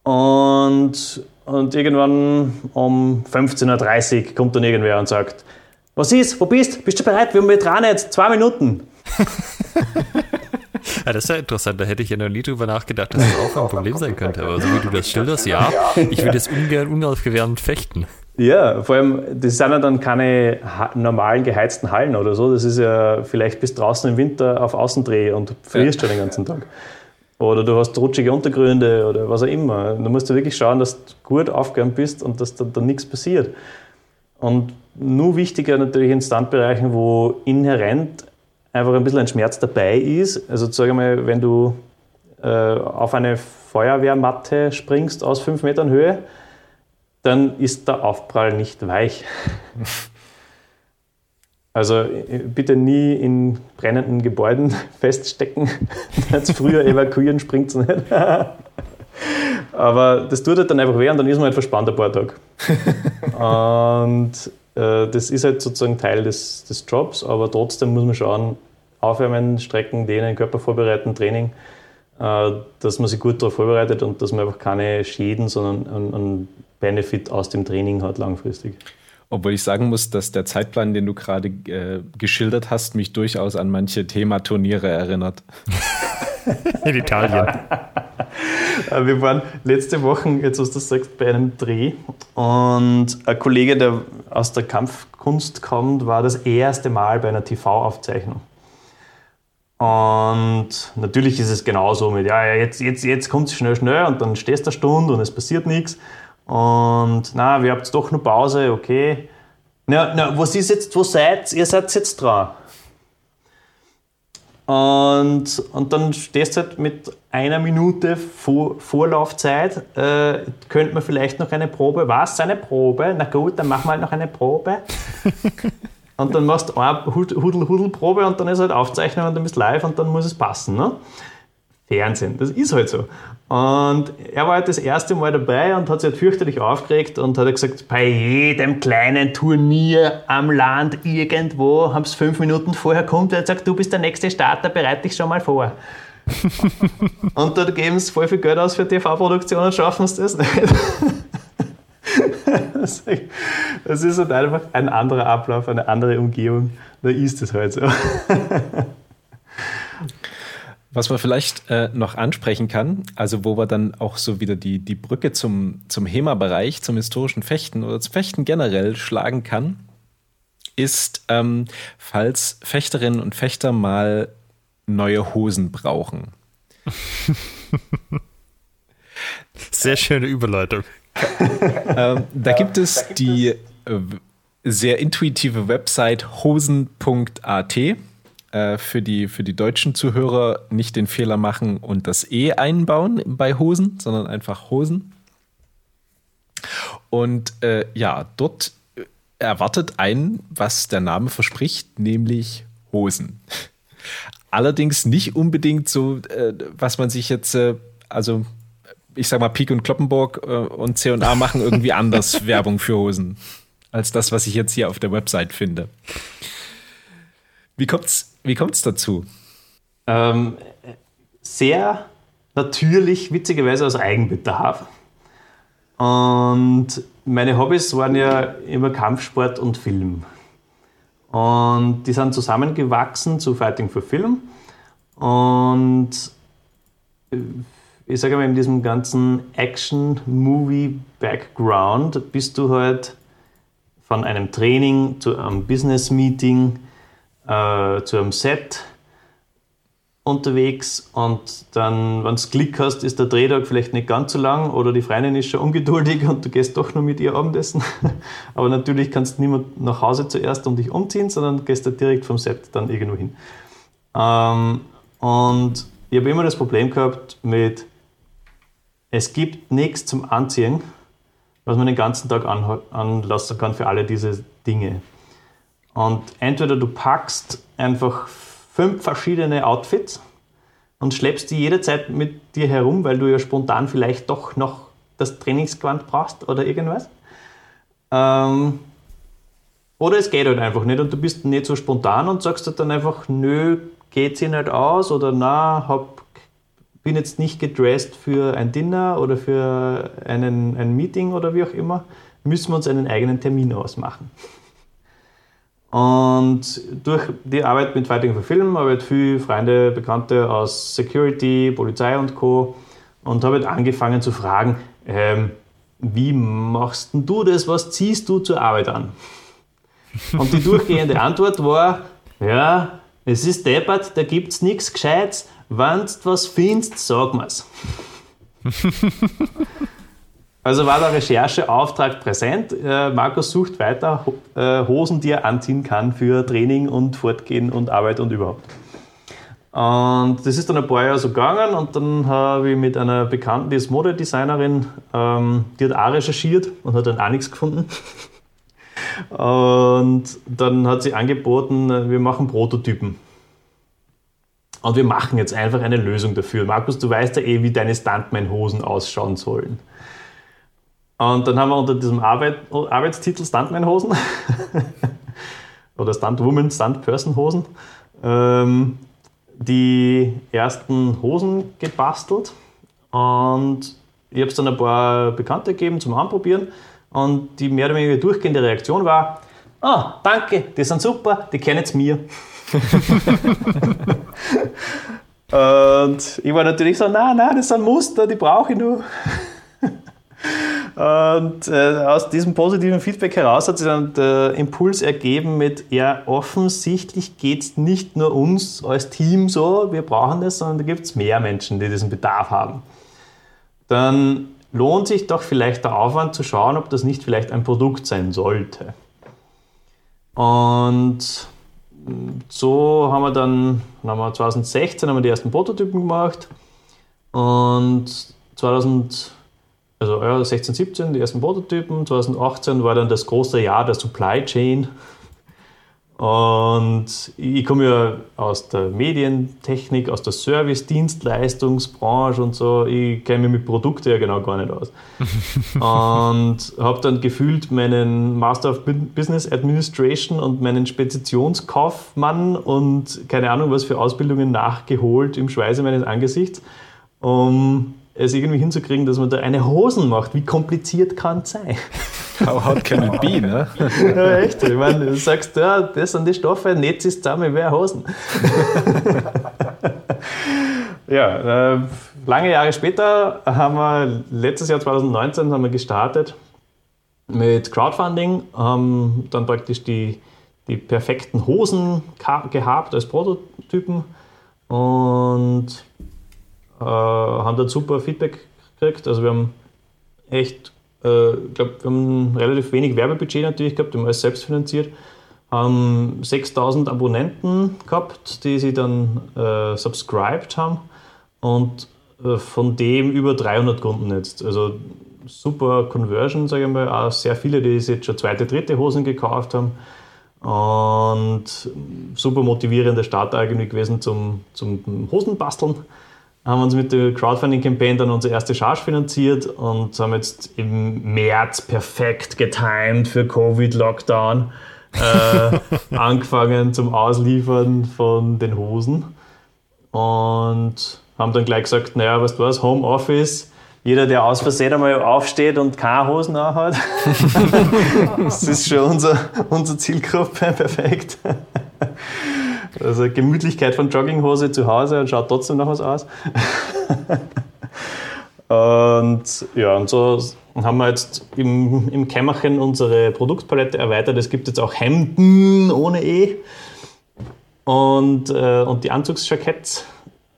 Und, und irgendwann um 15.30 Uhr kommt dann irgendwer und sagt, was ist, wo bist, bist du bereit, wir haben mit dran jetzt, zwei Minuten. Ja, das ist ja interessant. Da hätte ich ja noch nie drüber nachgedacht, dass das auch ein Problem sein könnte. Aber so wie du das schilderst, ja, ich würde jetzt ungern unaufgewärmt fechten. Ja, vor allem, das sind ja dann keine normalen geheizten Hallen oder so. Das ist ja vielleicht bis draußen im Winter auf Außendreh und frierst ja. schon den ganzen Tag. Oder du hast rutschige Untergründe oder was auch immer. Da musst du wirklich schauen, dass du gut aufgewärmt bist und dass da, da nichts passiert. Und nur wichtiger natürlich in Standbereichen, wo inhärent einfach ein bisschen ein Schmerz dabei ist. Also sage mal, wenn du äh, auf eine Feuerwehrmatte springst aus fünf Metern Höhe, dann ist der Aufprall nicht weich. Also äh, bitte nie in brennenden Gebäuden feststecken. Als früher evakuieren springt es nicht. Aber das tut halt dann einfach weh und dann ist man halt verspannt ein paar Tage. und äh, das ist halt sozusagen Teil des, des Jobs, aber trotzdem muss man schauen, Aufwärmen, Strecken, Dehnen, Körper vorbereiten, Training, äh, dass man sich gut darauf vorbereitet und dass man einfach keine Schäden, sondern einen Benefit aus dem Training hat langfristig. Obwohl ich sagen muss, dass der Zeitplan, den du gerade äh, geschildert hast, mich durchaus an manche Thematurniere erinnert. In Italien. Äh, wir waren letzte Woche, jetzt was du sagst, bei einem Dreh und ein Kollege, der aus der Kampfkunst kommt, war das erste Mal bei einer TV-Aufzeichnung. Und natürlich ist es genauso mit, ja, jetzt, jetzt, jetzt kommt es schnell, schnell und dann stehst du eine Stunde und es passiert nichts. Und na, wir habt doch nur Pause, okay. Na, na, was ist jetzt, wo seid ihr? seid jetzt dran. Und, und dann stehst du halt mit einer Minute Vor Vorlaufzeit. Äh, könnte man vielleicht noch eine Probe? Was? Eine Probe? Na gut, dann machen wir halt noch eine Probe. und dann machst du eine Hudel-Hudel-Probe und dann ist halt Aufzeichnung und dann bist du live und dann muss es passen. Ne? Fernsehen, das ist halt so. Und er war halt das erste Mal dabei und hat sich halt fürchterlich aufgeregt und hat gesagt, bei jedem kleinen Turnier am Land irgendwo haben es fünf Minuten vorher kommt, er sagt, du bist der nächste Starter, bereite dich schon mal vor. und dort geben sie voll viel Geld aus für TV-Produktionen, schaffen sie das nicht. Das ist halt einfach ein anderer Ablauf, eine andere Umgebung. Da ist es halt so. Was man vielleicht äh, noch ansprechen kann, also wo wir dann auch so wieder die, die Brücke zum, zum HEMA-Bereich, zum historischen Fechten oder zum Fechten generell schlagen kann, ist, ähm, falls Fechterinnen und Fechter mal neue Hosen brauchen. Sehr schöne Überleitung. ähm, da gibt es die äh, sehr intuitive Website hosen.at. Äh, für, die, für die deutschen Zuhörer nicht den Fehler machen und das E einbauen bei Hosen, sondern einfach Hosen. Und äh, ja, dort erwartet einen, was der Name verspricht, nämlich Hosen. Allerdings nicht unbedingt so, äh, was man sich jetzt, äh, also ich sag mal, Pik und Kloppenburg äh, und C&A machen irgendwie anders Werbung für Hosen als das, was ich jetzt hier auf der Website finde. Wie kommt's, wie kommt's dazu? Ähm, sehr natürlich, witzigerweise aus Eigenbedarf. Und meine Hobbys waren ja immer Kampfsport und Film. Und die sind zusammengewachsen zu Fighting for Film. Und äh, ich sage mal, in diesem ganzen Action-Movie-Background bist du halt von einem Training zu einem Business-Meeting äh, zu einem Set unterwegs und dann, wenn du Glück hast, ist der Drehtag vielleicht nicht ganz so lang oder die Freundin ist schon ungeduldig und du gehst doch nur mit ihr Abendessen. Aber natürlich kannst du niemand nach Hause zuerst und dich umziehen, sondern gehst da direkt vom Set dann irgendwo hin. Ähm, und ich habe immer das Problem gehabt mit, es gibt nichts zum Anziehen, was man den ganzen Tag anlassen kann für alle diese Dinge. Und entweder du packst einfach fünf verschiedene Outfits und schleppst die jederzeit mit dir herum, weil du ja spontan vielleicht doch noch das Trainingsgewand brauchst oder irgendwas. Ähm, oder es geht halt einfach nicht und du bist nicht so spontan und sagst dann einfach, nö, geht sie nicht aus oder na, hab, bin jetzt nicht gedressed für ein Dinner oder für einen, ein Meeting oder wie auch immer, müssen wir uns einen eigenen Termin ausmachen. Und durch die Arbeit mit Fighting for Film habe ich viele Freunde, Bekannte aus Security, Polizei und Co. und habe halt angefangen zu fragen, ähm, wie machst du das, was ziehst du zur Arbeit an? Und die durchgehende Antwort war, ja, es ist deppert, da gibt es nichts Gescheites, wenn du was findest, sag mir's. Also war der Rechercheauftrag präsent. Äh, Markus sucht weiter äh, Hosen, die er anziehen kann für Training und Fortgehen und Arbeit und überhaupt. Und das ist dann ein paar Jahre so gegangen und dann habe ich mit einer Bekannten, die ist Modedesignerin, ähm, die hat auch recherchiert und hat dann auch nichts gefunden. Und dann hat sie angeboten, wir machen Prototypen. Und wir machen jetzt einfach eine Lösung dafür. Markus, du weißt ja eh, wie deine Stuntman-Hosen ausschauen sollen. Und dann haben wir unter diesem Arbeit, Arbeitstitel Stuntman-Hosen oder Stuntwoman, Stuntperson-Hosen ähm, die ersten Hosen gebastelt. Und ich habe es dann ein paar Bekannte gegeben zum Anprobieren. Und die mehr oder weniger durchgehende Reaktion war: Ah, oh, danke, die sind super, die kennen jetzt mir. und ich war natürlich so: Nein, nein, das sind Muster, die brauche ich nur. Und äh, aus diesem positiven Feedback heraus hat sich dann der Impuls ergeben mit, ja, offensichtlich geht es nicht nur uns als Team so, wir brauchen das, sondern da gibt es mehr Menschen, die diesen Bedarf haben. Dann lohnt sich doch vielleicht der Aufwand zu schauen, ob das nicht vielleicht ein Produkt sein sollte. Und so haben wir dann, dann haben wir 2016 haben wir die ersten Prototypen gemacht und 2000 also ja, 16, 17 die ersten Prototypen, 2018 war dann das große Jahr der Supply Chain. Und ich komme ja aus der Medientechnik, aus der Service-Dienstleistungsbranche und so. Ich kenne mich mit Produkten ja genau gar nicht aus. und habe dann gefühlt meinen Master of Business Administration und meinen Speditionskaufmann und keine Ahnung was für Ausbildungen nachgeholt im Schweiße meines Angesichts, um es irgendwie hinzukriegen, dass man da eine Hosen macht. Wie kompliziert kann es sein? How hard can it be, ne? ja, echt. Ich meine, du sagst, ja, das sind die Stoffe, Netz ist zusammen, wer Hosen. ja, äh, lange Jahre später haben wir, letztes Jahr 2019 haben wir gestartet mit Crowdfunding, haben dann praktisch die, die perfekten Hosen gehabt als Prototypen und äh, haben dort super Feedback gekriegt. Also wir haben echt, äh, ich glaube, wir haben relativ wenig Werbebudget natürlich gehabt, wir haben alles selbst finanziert. Haben 6000 Abonnenten gehabt, die sie dann äh, subscribed haben und äh, von dem über 300 Kunden jetzt. Also super Conversion, sage ich mal. Auch sehr viele, die jetzt schon zweite, dritte Hosen gekauft haben. Und super motivierender Start eigentlich gewesen zum, zum Hosenbasteln. Haben uns mit der Crowdfunding-Campaign dann unsere erste Charge finanziert und haben jetzt im März perfekt getimed für Covid-Lockdown äh, angefangen zum Ausliefern von den Hosen. Und haben dann gleich gesagt, naja, weißt du was, Homeoffice, jeder, der aus Versehen einmal aufsteht und keine Hosen hat, das ist schon unser, unsere Zielgruppe, perfekt. Also Gemütlichkeit von Jogginghose zu Hause und schaut trotzdem noch was aus. Und ja, und so haben wir jetzt im, im Kämmerchen unsere Produktpalette erweitert. Es gibt jetzt auch Hemden ohne E und, äh, und die Anzugsjacketts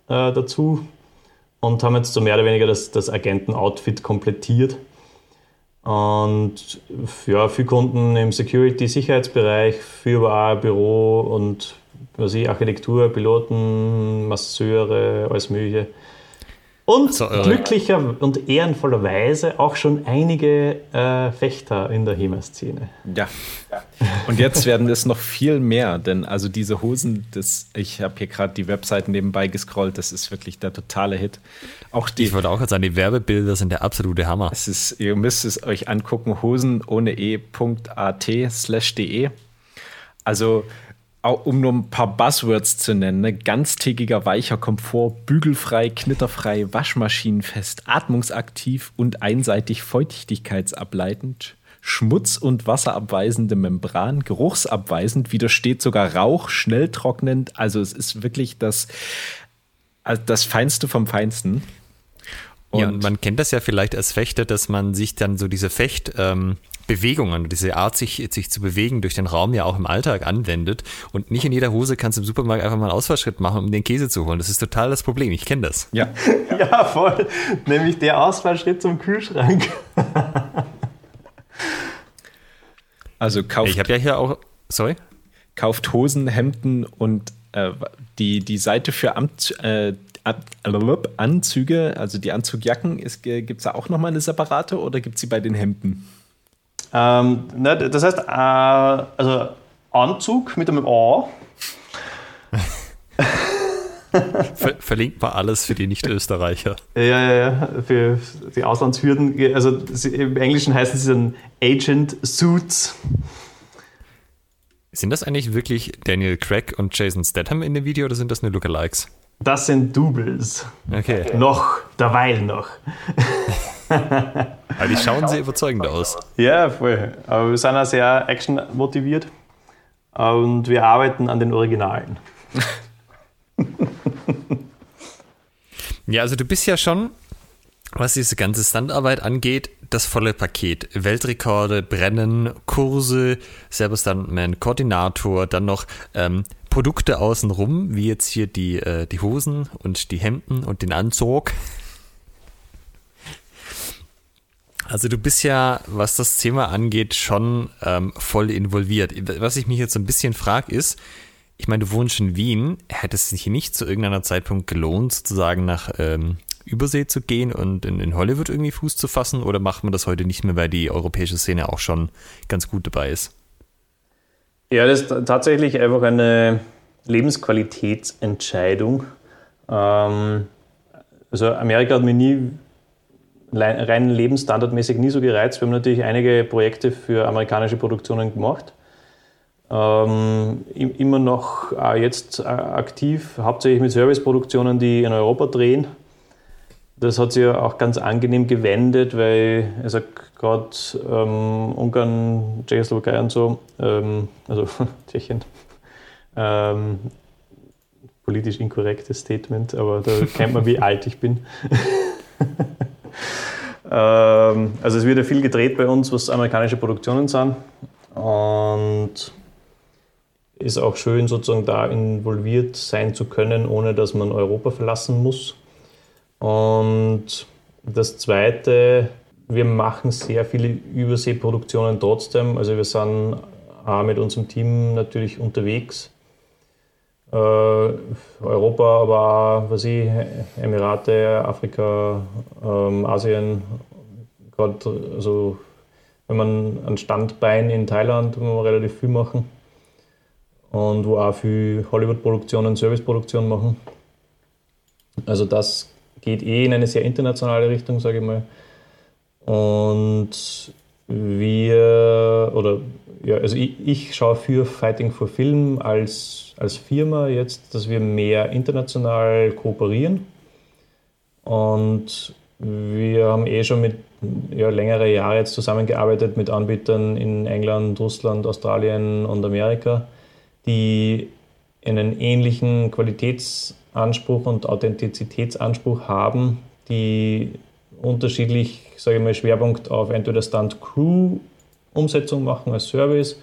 äh, dazu und haben jetzt so mehr oder weniger das, das Agenten-Outfit komplettiert. Und ja, für Kunden im Security-Sicherheitsbereich, für auch Büro und was ich, Architektur, Piloten, Masseure, alles Mögliche. Und so, äh, glücklicher und ehrenvollerweise auch schon einige äh, Fechter in der HEMA-Szene. Ja. Und jetzt werden es noch viel mehr, denn also diese Hosen, das, ich habe hier gerade die Webseiten nebenbei gescrollt, das ist wirklich der totale Hit. Auch die, ich wollte auch sagen, die Werbebilder sind der absolute Hammer. Es ist, ihr müsst es euch angucken, hosen ohne e.at slash de. Also um nur ein paar Buzzwords zu nennen, ne? ganztägiger weicher Komfort, bügelfrei, knitterfrei, waschmaschinenfest, atmungsaktiv und einseitig feuchtigkeitsableitend, schmutz- und wasserabweisende Membran, geruchsabweisend, widersteht sogar Rauch, schnell trocknend. Also es ist wirklich das, also das Feinste vom Feinsten. Und ja, man kennt das ja vielleicht als Fechter, dass man sich dann so diese Fecht, ähm, Bewegungen, diese Art, sich, sich zu bewegen durch den Raum ja auch im Alltag anwendet. Und nicht in jeder Hose kannst du im Supermarkt einfach mal einen Ausfallschritt machen, um den Käse zu holen. Das ist total das Problem. Ich kenne das. Ja. ja, voll. Nämlich der Ausfallschritt zum Kühlschrank. also kauft. Ich habe ja hier auch. Sorry? Kauft Hosen, Hemden und äh, die, die Seite für Amt, äh, Anzüge, also die Anzugjacken, gibt es da auch nochmal eine separate oder gibt es sie bei den Hemden? Ähm, ne, das heißt, äh, also Anzug mit einem A. Ver verlinkt mal alles für die Nicht-Österreicher. Ja, ja, ja, für die Auslandshürden. Also im Englischen heißen sie dann Agent Suits. Sind das eigentlich wirklich Daniel Craig und Jason Statham in dem Video oder sind das nur Lookalikes? Das sind Doubles. Okay. Noch, derweil noch. Aber die schauen sehr überzeugend aus. Ja, voll. Aber wir sind auch sehr action-motiviert und wir arbeiten an den Originalen. ja, also du bist ja schon, was diese ganze Standarbeit angeht, das volle Paket. Weltrekorde, Brennen, Kurse, selber Stuntman, Koordinator, dann noch ähm, Produkte außenrum, wie jetzt hier die, äh, die Hosen und die Hemden und den Anzug. Also du bist ja, was das Thema angeht, schon ähm, voll involviert. Was ich mich jetzt so ein bisschen frage ist, ich meine, du wohnst in Wien, hätte es sich nicht zu irgendeiner Zeitpunkt gelohnt, sozusagen nach ähm, Übersee zu gehen und in, in, Hollywood irgendwie Fuß zu fassen? Oder macht man das heute nicht mehr, weil die europäische Szene auch schon ganz gut dabei ist? Ja, das ist tatsächlich einfach eine Lebensqualitätsentscheidung. Ähm, also Amerika hat mir nie rein lebensstandardmäßig nie so gereizt. Wir haben natürlich einige Projekte für amerikanische Produktionen gemacht. Ähm, immer noch äh, jetzt äh, aktiv, hauptsächlich mit Serviceproduktionen, die in Europa drehen. Das hat sich ja auch ganz angenehm gewendet, weil also gerade ähm, Ungarn, Tschechoslowakei und so, ähm, also Tschechien, ähm, politisch inkorrektes Statement, aber da kennt man, wie alt ich bin. Ähm, also es wird ja viel gedreht bei uns, was amerikanische Produktionen sind. Und ist auch schön, sozusagen da involviert sein zu können, ohne dass man Europa verlassen muss. Und das Zweite, wir machen sehr viele Überseeproduktionen trotzdem. Also wir sind auch mit unserem Team natürlich unterwegs. Äh, Europa, aber auch, was ich, Emirate, Afrika, ähm, Asien. Gerade also wenn man ein Standbein in Thailand, wo wir relativ viel machen und wo auch viel Hollywood-Produktionen, Service-Produktionen machen. Also das geht eh in eine sehr internationale Richtung, sage ich mal. Und wir, oder ja, also ich, ich schaue für Fighting for Film als, als Firma jetzt, dass wir mehr international kooperieren. Und wir haben eh schon mit ja, längere Jahre jetzt zusammengearbeitet mit Anbietern in England, Russland, Australien und Amerika, die einen ähnlichen Qualitätsanspruch und Authentizitätsanspruch haben, die unterschiedlich, sage ich mal, Schwerpunkt auf entweder Stunt-Crew-Umsetzung machen als Service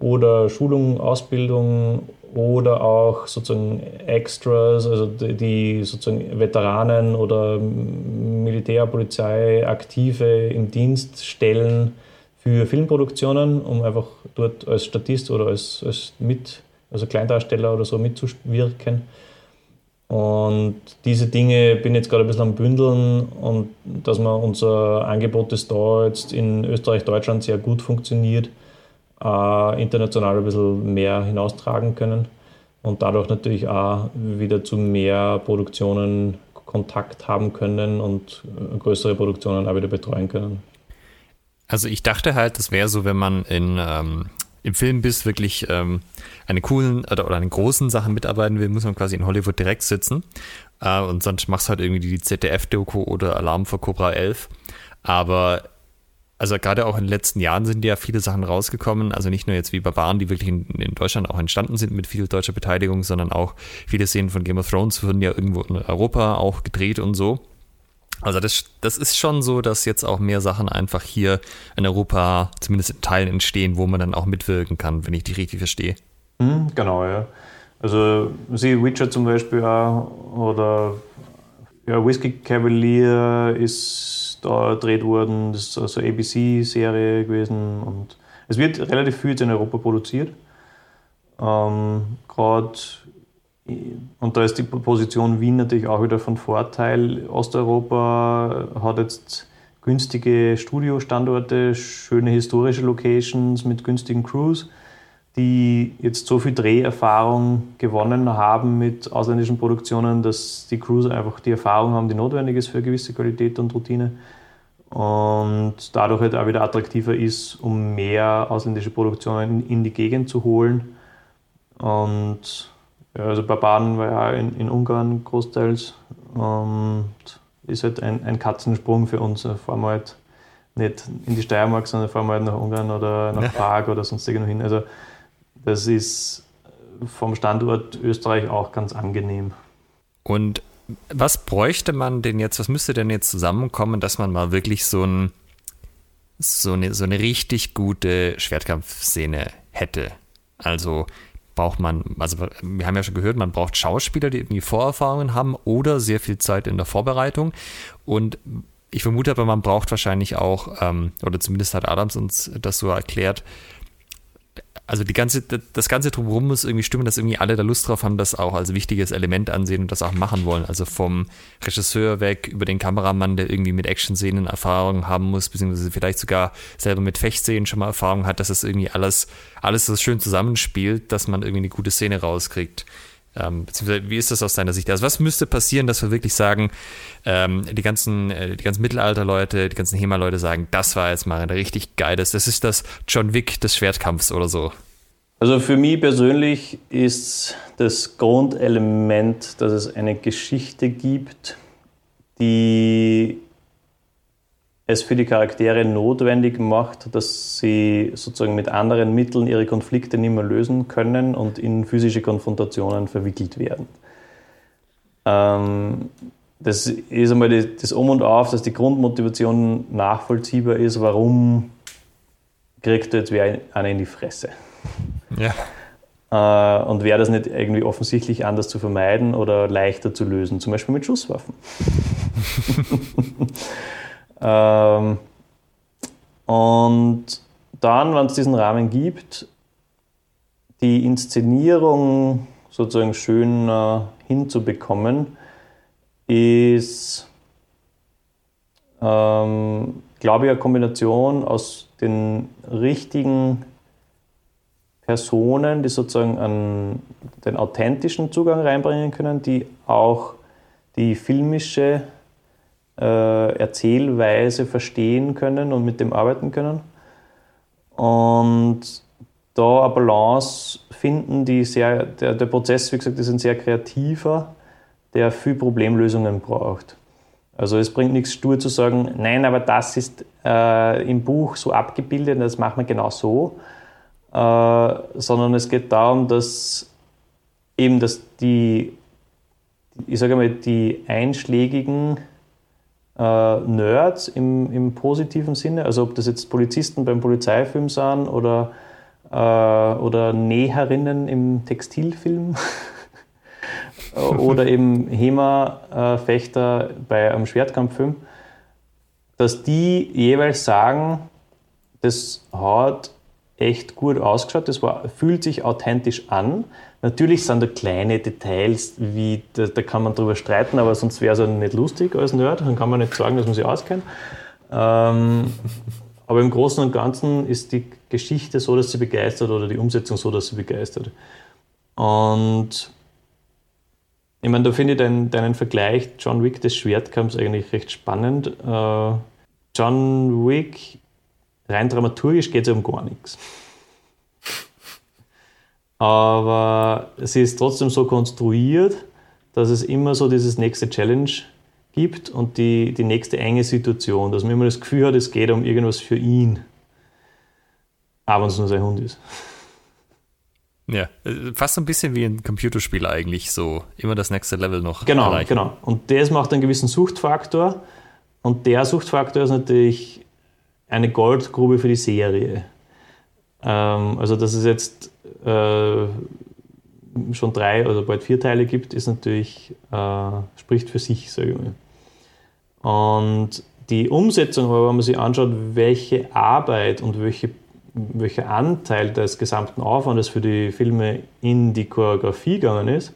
oder Schulung, Ausbildung oder auch sozusagen Extras, also die sozusagen Veteranen oder Militär, Polizei, Aktive im Dienst stellen für Filmproduktionen, um einfach dort als Statist oder als, als mit, also Kleindarsteller oder so mitzuwirken. Und diese Dinge bin ich jetzt gerade ein bisschen am Bündeln und dass man unser Angebot, das da jetzt in Österreich, Deutschland sehr gut funktioniert, äh, international ein bisschen mehr hinaustragen können und dadurch natürlich auch wieder zu mehr Produktionen Kontakt haben können und äh, größere Produktionen auch wieder betreuen können. Also ich dachte halt, das wäre so, wenn man in, ähm, im Film bist, wirklich ähm, eine coolen oder, oder einen großen Sachen mitarbeiten will, muss man quasi in Hollywood direkt sitzen. Äh, und sonst machst du halt irgendwie die ZDF-Doku oder Alarm für Cobra 11. Aber also gerade auch in den letzten Jahren sind ja viele Sachen rausgekommen, also nicht nur jetzt wie Barbaren, die wirklich in, in, Deutschland auch entstanden sind mit viel deutscher Beteiligung, sondern auch viele Szenen von Game of Thrones wurden ja irgendwo in Europa auch gedreht und so. Also das, das ist schon so, dass jetzt auch mehr Sachen einfach hier in Europa zumindest in Teilen entstehen, wo man dann auch mitwirken kann, wenn ich die richtig verstehe. Mhm, genau, ja. Also sie Witcher zum Beispiel auch oder ja, Whiskey Cavalier ist da gedreht worden. Das ist also ABC-Serie gewesen. Und es wird relativ viel in Europa produziert. Ähm, Gerade und da ist die Position Wien natürlich auch wieder von Vorteil. Osteuropa hat jetzt günstige Studiostandorte, schöne historische Locations mit günstigen Crews, die jetzt so viel Dreherfahrung gewonnen haben mit ausländischen Produktionen, dass die Crews einfach die Erfahrung haben, die notwendig ist für gewisse Qualität und Routine und dadurch halt auch wieder attraktiver ist, um mehr ausländische Produktionen in, in die Gegend zu holen. Und ja, also Barbaren war ja in, in Ungarn großteils und ist halt ein, ein Katzensprung für uns. Da fahren wir halt nicht in die Steiermark, sondern fahren wir halt nach Ungarn oder nach Prag oder sonst irgendwo hin. Also das ist vom Standort Österreich auch ganz angenehm. Und was bräuchte man denn jetzt, was müsste denn jetzt zusammenkommen, dass man mal wirklich so, ein, so, eine, so eine richtig gute Schwertkampfszene hätte? Also braucht man, also wir haben ja schon gehört, man braucht Schauspieler, die irgendwie Vorerfahrungen haben oder sehr viel Zeit in der Vorbereitung. Und ich vermute aber, man braucht wahrscheinlich auch, ähm, oder zumindest hat Adams uns das so erklärt, also die ganze, das ganze drumherum muss irgendwie stimmen, dass irgendwie alle da Lust drauf haben, das auch als wichtiges Element ansehen und das auch machen wollen. Also vom Regisseur weg über den Kameramann, der irgendwie mit Action-Szenen Erfahrung haben muss, beziehungsweise vielleicht sogar selber mit Fechtszenen schon mal Erfahrung hat, dass das irgendwie alles, alles so schön zusammenspielt, dass man irgendwie eine gute Szene rauskriegt. Ähm, beziehungsweise wie ist das aus deiner Sicht? Also was müsste passieren, dass wir wirklich sagen, ähm, die ganzen, äh, die ganzen Mittelalter-Leute, die ganzen HEMA-Leute sagen, das war jetzt mal ein richtig geiles, das ist das John Wick des Schwertkampfs oder so. Also für mich persönlich ist das Grundelement, dass es eine Geschichte gibt, die es für die Charaktere notwendig macht, dass sie sozusagen mit anderen Mitteln ihre Konflikte nicht mehr lösen können und in physische Konfrontationen verwickelt werden. Ähm, das ist einmal das Um und Auf, dass die Grundmotivation nachvollziehbar ist, warum kriegt jetzt wer einen in die Fresse. Ja. Äh, und wäre das nicht irgendwie offensichtlich anders zu vermeiden oder leichter zu lösen, zum Beispiel mit Schusswaffen. ähm, und dann, wenn es diesen Rahmen gibt, die Inszenierung sozusagen schön äh, hinzubekommen, ist, ähm, glaube ich, eine Kombination aus den richtigen Personen, die sozusagen an den authentischen Zugang reinbringen können, die auch die filmische äh, Erzählweise verstehen können und mit dem arbeiten können. Und da eine Balance finden, die sehr, der, der Prozess, wie gesagt, ist ein sehr kreativer, der viel Problemlösungen braucht. Also es bringt nichts stur zu sagen, nein, aber das ist äh, im Buch so abgebildet, das machen wir genau so, äh, sondern es geht darum, dass eben, dass die, ich sage mal, die einschlägigen äh, Nerds im, im positiven Sinne, also ob das jetzt Polizisten beim Polizeifilm sind oder, äh, oder Näherinnen im Textilfilm oder eben HEMA-Fechter bei einem Schwertkampffilm, dass die jeweils sagen, das hat echt gut ausgeschaut, das war, fühlt sich authentisch an. Natürlich sind da kleine Details, wie da, da kann man drüber streiten, aber sonst wäre es ja nicht lustig als Nerd, dann kann man nicht sagen, dass man sich auskennt. Ähm, aber im Großen und Ganzen ist die Geschichte so, dass sie begeistert oder die Umsetzung so, dass sie begeistert. Und ich meine, da finde ich deinen, deinen Vergleich John Wick des Schwertkampfs eigentlich recht spannend. Äh, John Wick rein dramaturgisch geht es ja um gar nichts. Aber sie ist trotzdem so konstruiert, dass es immer so dieses nächste Challenge gibt und die, die nächste enge Situation, dass man immer das Gefühl hat, es geht um irgendwas für ihn. Aber wenn es nur sein Hund ist. Ja, fast so ein bisschen wie ein Computerspiel eigentlich, so immer das nächste Level noch. Genau, erreichen. genau. Und das macht einen gewissen Suchtfaktor. Und der Suchtfaktor ist natürlich eine Goldgrube für die Serie. Ähm, also, dass es jetzt äh, schon drei oder bald vier Teile gibt, ist natürlich, äh, spricht für sich, sage ich mal. Und die Umsetzung, aber wenn man sich anschaut, welche Arbeit und welche, welcher Anteil des gesamten Aufwandes für die Filme in die Choreografie gegangen ist,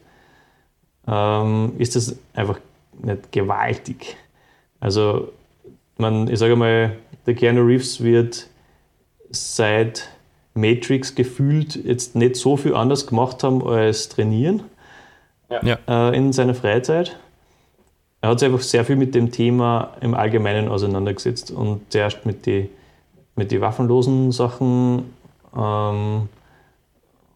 ähm, ist das einfach nicht gewaltig. Also, man, ich sage mal, der Keanu Reeves wird seit Matrix gefühlt jetzt nicht so viel anders gemacht haben als trainieren ja. äh, in seiner Freizeit. Er hat sich einfach sehr viel mit dem Thema im Allgemeinen auseinandergesetzt und zuerst mit den mit die waffenlosen Sachen ähm,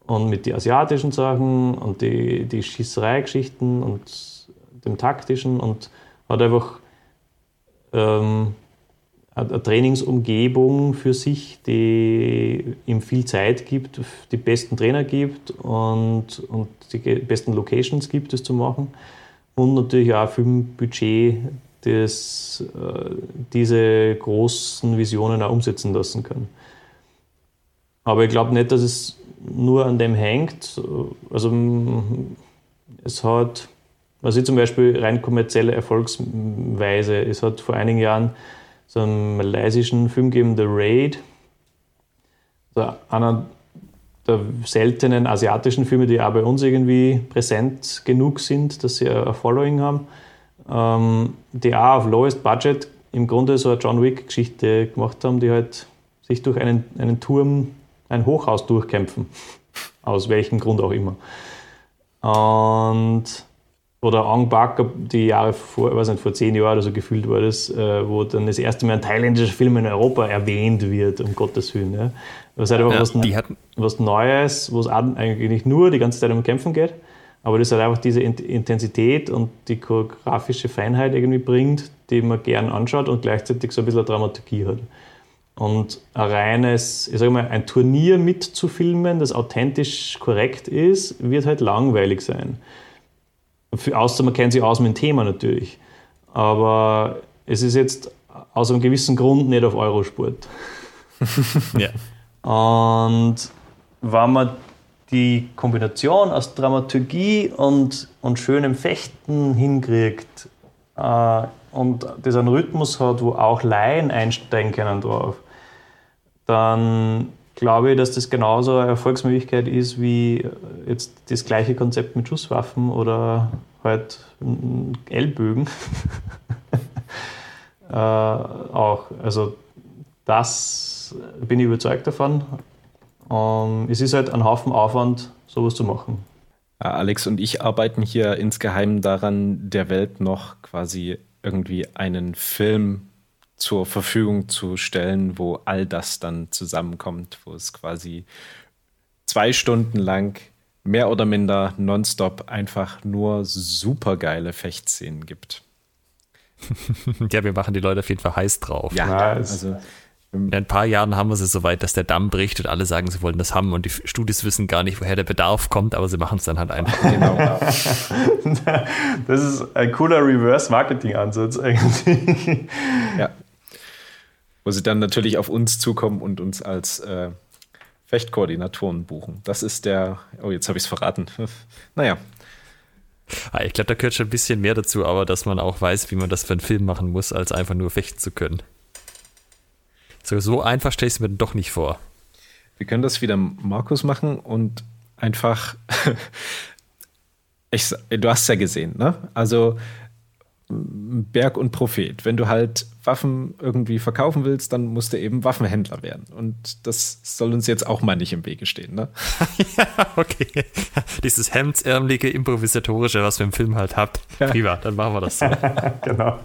und mit den asiatischen Sachen und die, die Schießerei-Geschichten und dem taktischen und hat einfach ähm, eine Trainingsumgebung für sich, die ihm viel Zeit gibt, die besten Trainer gibt und, und die besten Locations gibt, es zu machen. Und natürlich auch Filmbudget, das äh, diese großen Visionen auch umsetzen lassen kann. Aber ich glaube nicht, dass es nur an dem hängt. Also es hat, was ich zum Beispiel rein kommerzielle Erfolgsweise, es hat vor einigen Jahren so einen malaysischen Film gegeben, The Raid. Also einer der seltenen asiatischen Filme, die auch bei uns irgendwie präsent genug sind, dass sie ein Following haben, ähm, die auch auf Lowest Budget im Grunde so eine John Wick-Geschichte gemacht haben, die halt sich durch einen, einen Turm, ein Hochhaus durchkämpfen. Aus welchem Grund auch immer. Und oder Ang Bak, die Jahre vor, ich weiß nicht, vor zehn Jahren oder so gefühlt war das, äh, wo dann das erste Mal ein thailändischer Film in Europa erwähnt wird, um Gottes Willen. Ja. Das ist halt einfach ja, was, was, Neues, wo es eigentlich nicht nur die ganze Zeit um Kämpfen geht, aber das halt einfach diese Intensität und die choreografische Feinheit irgendwie bringt, die man gern anschaut und gleichzeitig so ein bisschen Dramaturgie hat. Und ein reines, ich sage mal, ein Turnier mitzufilmen, das authentisch korrekt ist, wird halt langweilig sein. Für, außer man kennt sich aus mit dem Thema natürlich. Aber es ist jetzt aus einem gewissen Grund nicht auf Eurosport. ja. Und wenn man die Kombination aus Dramaturgie und, und schönem Fechten hinkriegt äh, und das einen Rhythmus hat, wo auch Laien einsteigen können drauf, dann glaube ich, dass das genauso eine Erfolgsmöglichkeit ist wie jetzt das gleiche Konzept mit Schusswaffen oder halt Ellbögen. äh, auch. Also das bin ich überzeugt davon. Ähm, es ist halt ein Haufen Aufwand, sowas zu machen. Alex und ich arbeiten hier insgeheim daran, der Welt noch quasi irgendwie einen Film zur Verfügung zu stellen, wo all das dann zusammenkommt, wo es quasi zwei Stunden lang mehr oder minder nonstop einfach nur supergeile Fechtszenen gibt. ja, wir machen die Leute auf jeden Fall heiß drauf. Ja, also in ein paar Jahren haben wir es so weit, dass der Damm bricht und alle sagen, sie wollen das haben und die Studis wissen gar nicht, woher der Bedarf kommt, aber sie machen es dann halt einfach. Genau. das ist ein cooler Reverse-Marketing-Ansatz eigentlich. Ja. Wo sie dann natürlich auf uns zukommen und uns als äh, Fechtkoordinatoren buchen. Das ist der, oh, jetzt habe ich es verraten. naja. Ah, ich glaube, da gehört schon ein bisschen mehr dazu, aber dass man auch weiß, wie man das für einen Film machen muss, als einfach nur fechten zu können. So, so einfach stelle ich es mir doch nicht vor. Wir können das wieder Markus machen und einfach. ich, du hast es ja gesehen, ne? Also Berg und Prophet. Wenn du halt Waffen irgendwie verkaufen willst, dann musst du eben Waffenhändler werden. Und das soll uns jetzt auch mal nicht im Wege stehen, ne? ja, okay. Dieses hemdsärmelige, improvisatorische, was wir im Film halt habt. Ja. Prima, dann machen wir das so. genau.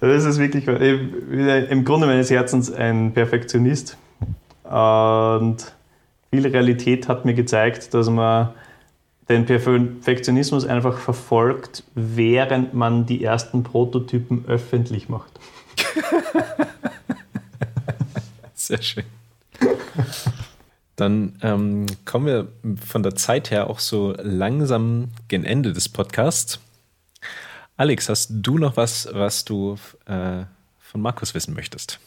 Das ist wirklich, im Grunde meines Herzens ein Perfektionist. Und viel Realität hat mir gezeigt, dass man den Perfektionismus einfach verfolgt, während man die ersten Prototypen öffentlich macht. Sehr schön. Dann ähm, kommen wir von der Zeit her auch so langsam gen Ende des Podcasts. Alex, hast du noch was, was du äh, von Markus wissen möchtest?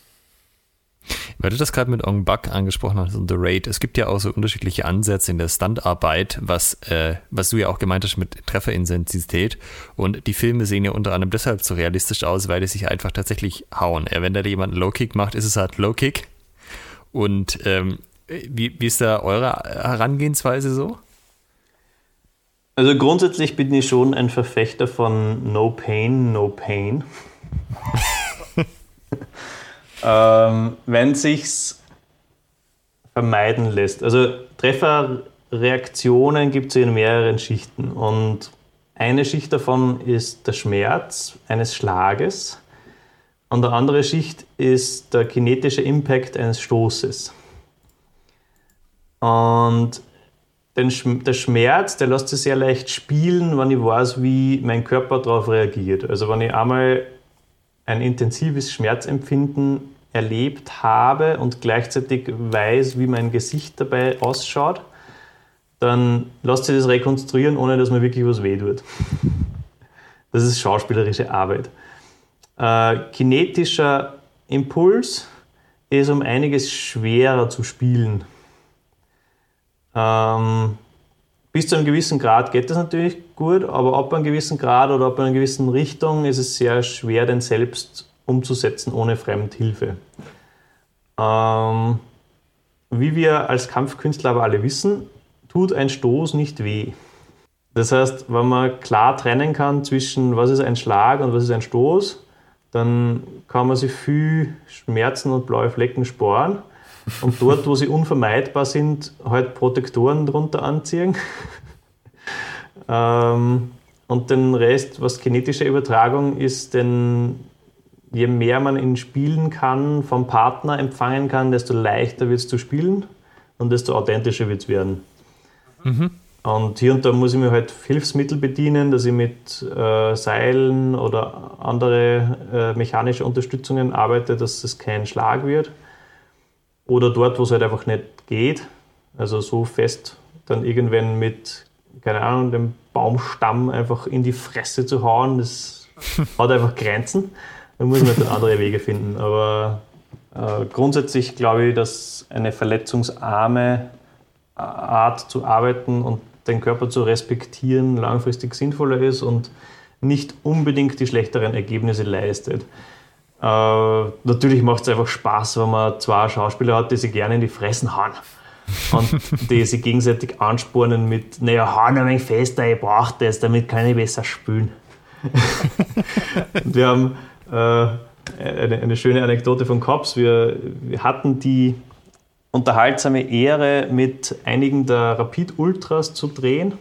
Weil du das gerade mit Ong Bak angesprochen hast und The Raid, es gibt ja auch so unterschiedliche Ansätze in der Standarbeit, was, äh, was du ja auch gemeint hast mit Trefferintensität. Und die Filme sehen ja unter anderem deshalb so realistisch aus, weil die sich einfach tatsächlich hauen. Wenn da jemand einen Low-Kick macht, ist es halt Low-Kick. Und ähm, wie, wie ist da eure Herangehensweise so? Also grundsätzlich bin ich schon ein Verfechter von No Pain, No Pain. ähm, wenn sich's vermeiden lässt. Also Trefferreaktionen gibt es in mehreren Schichten und eine Schicht davon ist der Schmerz eines Schlages und eine andere Schicht ist der kinetische Impact eines Stoßes. Und der Schmerz, der lässt sich sehr leicht spielen, wenn ich weiß, wie mein Körper darauf reagiert. Also wenn ich einmal ein intensives Schmerzempfinden erlebt habe und gleichzeitig weiß, wie mein Gesicht dabei ausschaut, dann lässt sich das rekonstruieren, ohne dass mir wirklich was wehtut. Das ist schauspielerische Arbeit. Äh, kinetischer Impuls ist um einiges schwerer zu spielen ähm, bis zu einem gewissen Grad geht das natürlich gut, aber ab einem gewissen Grad oder ab einer gewissen Richtung ist es sehr schwer, den selbst umzusetzen ohne Fremdhilfe. Ähm, wie wir als Kampfkünstler aber alle wissen, tut ein Stoß nicht weh. Das heißt, wenn man klar trennen kann zwischen was ist ein Schlag und was ist ein Stoß, dann kann man sich viel Schmerzen und blaue Flecken sparen und dort, wo sie unvermeidbar sind, halt Protektoren drunter anziehen. Ähm, und den Rest, was kinetische Übertragung ist, denn je mehr man ihn spielen kann, vom Partner empfangen kann, desto leichter wird es zu spielen und desto authentischer wird es werden. Mhm. Und hier und da muss ich mir halt Hilfsmittel bedienen, dass ich mit äh, Seilen oder andere äh, mechanische Unterstützungen arbeite, dass es kein Schlag wird. Oder dort, wo es halt einfach nicht geht. Also so fest dann irgendwann mit, keine Ahnung, dem Baumstamm einfach in die Fresse zu hauen, das hat einfach Grenzen. Da muss man dann andere Wege finden. Aber äh, grundsätzlich glaube ich, dass eine verletzungsarme Art zu arbeiten und den Körper zu respektieren langfristig sinnvoller ist und nicht unbedingt die schlechteren Ergebnisse leistet. Äh, natürlich macht es einfach Spaß, wenn man zwei Schauspieler hat, die sich gerne in die Fressen hauen und die sich gegenseitig anspornen mit, naja, hau ein wenig fester, ich brauche das, damit kann ich besser spülen. wir haben äh, eine, eine, schöne Anekdote von Cops. Wir, wir hatten die unterhaltsame Ehre, mit einigen der Rapid Ultras zu drehen.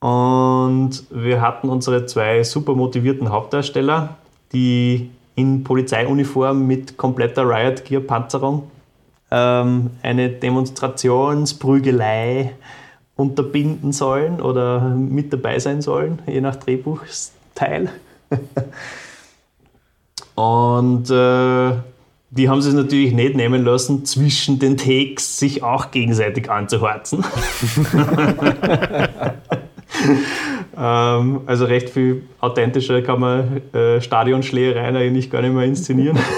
Und wir hatten unsere zwei super motivierten Hauptdarsteller, die in Polizeiuniform mit kompletter Riot Gear Panzerung ähm, eine Demonstrationsprügelei unterbinden sollen oder mit dabei sein sollen, je nach Drehbuchsteil. Und äh, die haben sich natürlich nicht nehmen lassen, zwischen den Takes sich auch gegenseitig anzuhorzen. ähm, also recht viel authentischer kann man äh, Stadionschlägereien eigentlich gar nicht mehr inszenieren.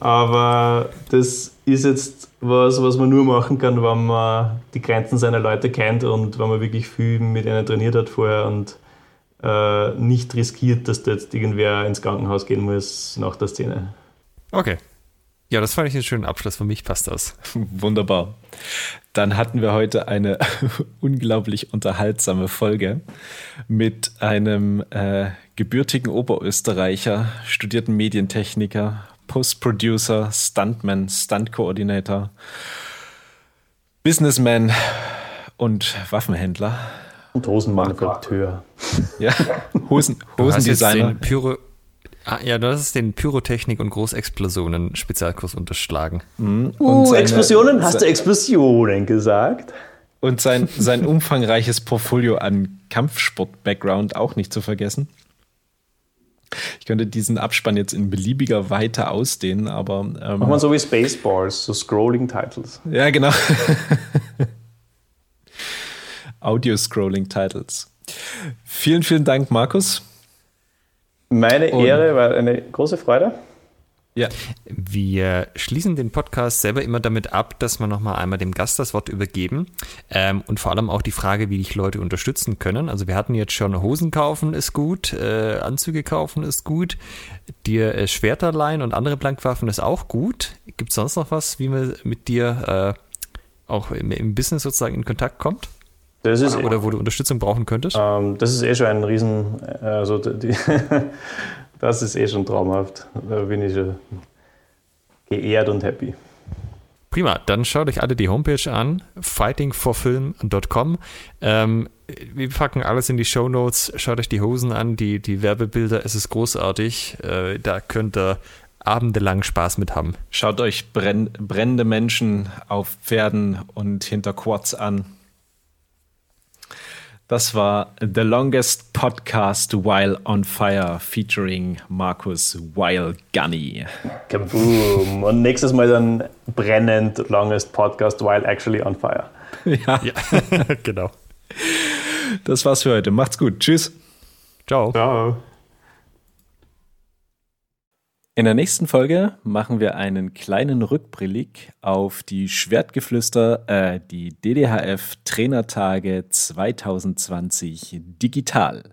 Aber das ist jetzt was, was man nur machen kann, wenn man die Grenzen seiner Leute kennt und wenn man wirklich viel mit ihnen trainiert hat vorher und äh, nicht riskiert, dass da jetzt irgendwer ins Krankenhaus gehen muss nach der Szene. Okay. Ja, das fand ich einen schönen Abschluss. Für mich passt das. Wunderbar. Dann hatten wir heute eine unglaublich unterhaltsame Folge mit einem äh, gebürtigen Oberösterreicher, studierten Medientechniker, Post-Producer, Stuntman, Stunt-Coordinator, Businessman und Waffenhändler. Und Hosenmanufakteur. Ja, Hosen, Hosendesigner. Pyro, ah, ja, du hast den Pyrotechnik und Großexplosionen Spezialkurs unterschlagen. Mhm. Uh, seine, Explosionen? Hast du Explosionen gesagt? Und sein, sein umfangreiches Portfolio an Kampfsport-Background auch nicht zu vergessen. Ich könnte diesen Abspann jetzt in beliebiger Weite ausdehnen, aber. Ähm, Machen wir so wie Spaceballs, so Scrolling-Titles. Ja, genau. Audio-Scrolling-Titles. Vielen, vielen Dank, Markus. Meine Ehre, war eine große Freude. Ja. Wir schließen den Podcast selber immer damit ab, dass wir nochmal einmal dem Gast das Wort übergeben ähm, und vor allem auch die Frage, wie dich Leute unterstützen können. Also wir hatten jetzt schon Hosen kaufen ist gut, äh, Anzüge kaufen ist gut, dir äh, Schwerter leihen und andere Blankwaffen ist auch gut. Gibt es sonst noch was, wie man mit dir äh, auch im, im, Business sozusagen in Kontakt kommt? Das ist Oder wo du Unterstützung brauchen könntest? Ähm, das ist eh schon ein Riesen, also die Das ist eh schon traumhaft. Da bin ich schon geehrt und happy. Prima, dann schaut euch alle die Homepage an, fightingforfilm.com. Ähm, wir packen alles in die Show Notes. Schaut euch die Hosen an, die, die Werbebilder. Es ist großartig. Äh, da könnt ihr abendelang Spaß mit haben. Schaut euch brenn, brennende Menschen auf Pferden und hinter Quads an. Das war The Longest Podcast While on Fire featuring Markus While Gunny. Kaboom! Und nächstes Mal dann brennend Longest Podcast While Actually on Fire. Ja, ja. genau. Das war's für heute. Macht's gut. Tschüss. Ciao. Ciao. In der nächsten Folge machen wir einen kleinen Rückblick auf die Schwertgeflüster, äh, die DDHF Trainertage 2020 digital.